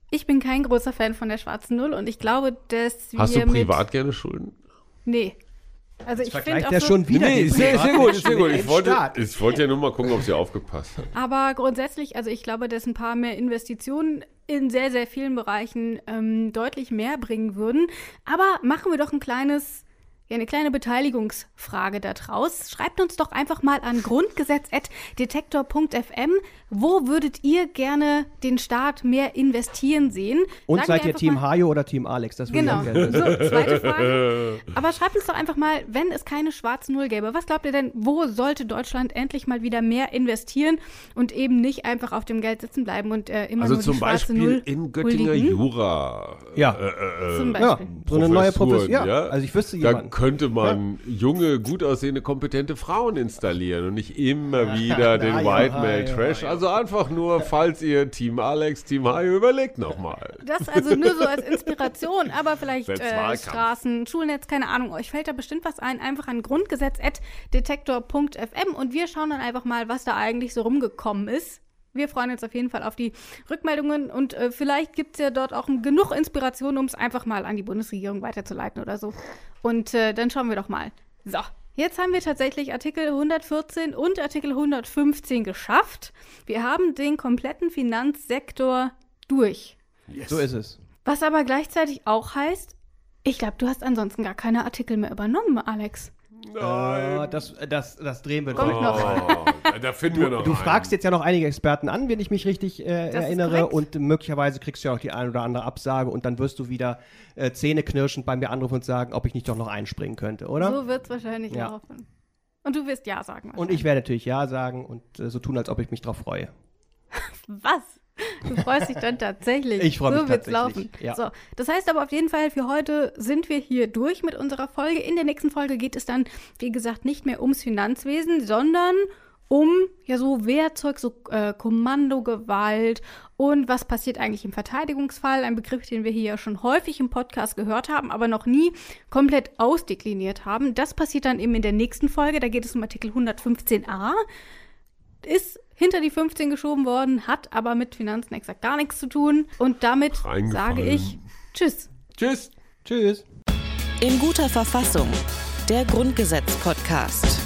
Ich bin kein großer Fan von der schwarzen Null und ich glaube, dass Hast wir du privat gerne Schulden? Nee. Also ich finde der so, schon wieder nee, ist sehr, sehr gut, ist sehr gut. Ich wollte, ich wollte ja nur mal gucken, ob sie aufgepasst hat. Aber grundsätzlich, also ich glaube, dass ein paar mehr Investitionen in sehr, sehr vielen Bereichen ähm, deutlich mehr bringen würden. Aber machen wir doch ein kleines, ja, eine kleine Beteiligungsfrage daraus. Schreibt uns doch einfach mal an grundgesetz.detektor.fm, wo würdet ihr gerne den Staat mehr investieren sehen? Und Sagt seid ihr Team mal- Hajo oder Team Alex? Das würde ich Genau. auch gerne wissen. So, zweite Frage. Aber schreibt uns doch einfach mal, wenn es keine schwarze Null gäbe, was glaubt ihr denn, wo sollte Deutschland endlich mal wieder mehr investieren und eben nicht einfach auf dem Geld sitzen bleiben und äh, immer Also nur zum die schwarze Beispiel Null in Göttinger huldigen? Jura. Ja. Äh, äh, Zum äh, Ja, Beispiel. so eine neue Professur. Ja, also ich wüsste Da jemanden. könnte man junge, gut aussehende, kompetente Frauen installieren und nicht immer wieder den ja, White ja, Male ja, Trash. ja. Also einfach nur, falls ihr Team Alex, Team Hayo überlegt nochmal. Das also nur so als Inspiration, aber vielleicht äh. Straßen, Schulnetz, keine Ahnung. Euch fällt da bestimmt was ein. Einfach an grundgesetz.detektor.fm und wir schauen dann einfach mal, was da eigentlich so rumgekommen ist. Wir freuen uns auf jeden Fall auf die Rückmeldungen und äh, vielleicht gibt es ja dort auch genug Inspiration, um es einfach mal an die Bundesregierung weiterzuleiten oder so. Und äh, dann schauen wir doch mal. So, jetzt haben wir tatsächlich Artikel 114 und Artikel 115 geschafft. Wir haben den kompletten Finanzsektor durch. So ist es. Was aber gleichzeitig auch heißt, ich glaube, du hast ansonsten gar keine Artikel mehr übernommen, Alex. Äh, das, das, das drehen wir noch. Oh, da finden wir noch Du einen. fragst jetzt ja noch einige Experten an, wenn ich mich richtig äh, erinnere. Und möglicherweise kriegst du ja auch die ein oder andere Absage und dann wirst du wieder äh, zähneknirschend bei mir anrufen und sagen, ob ich nicht doch noch einspringen könnte, oder? So wird es wahrscheinlich Ja. laufen. Und du wirst Ja sagen. und ich werde natürlich Ja sagen und äh, so tun, als ob ich mich drauf freue. Was? Du freust dich dann tatsächlich. Ich freu mich so wird's tatsächlich, laufen. ja. So, das heißt aber auf jeden Fall, für heute sind wir hier durch mit unserer Folge. In der nächsten Folge geht es dann, wie gesagt, nicht mehr ums Finanzwesen, sondern um ja so Wehrzeug, so äh, Kommandogewalt und was passiert eigentlich im Verteidigungsfall, ein Begriff, den wir hier ja schon häufig im Podcast gehört haben, aber noch nie komplett ausdekliniert haben. Das passiert dann eben in der nächsten Folge, da geht es um Artikel 115a ist hinter die 15 geschoben worden, hat aber mit Finanzen exakt gar nichts zu tun. Und damit sage ich Tschüss. Tschüss. Tschüss. In guter Verfassung. Der Grundgesetz-Podcast.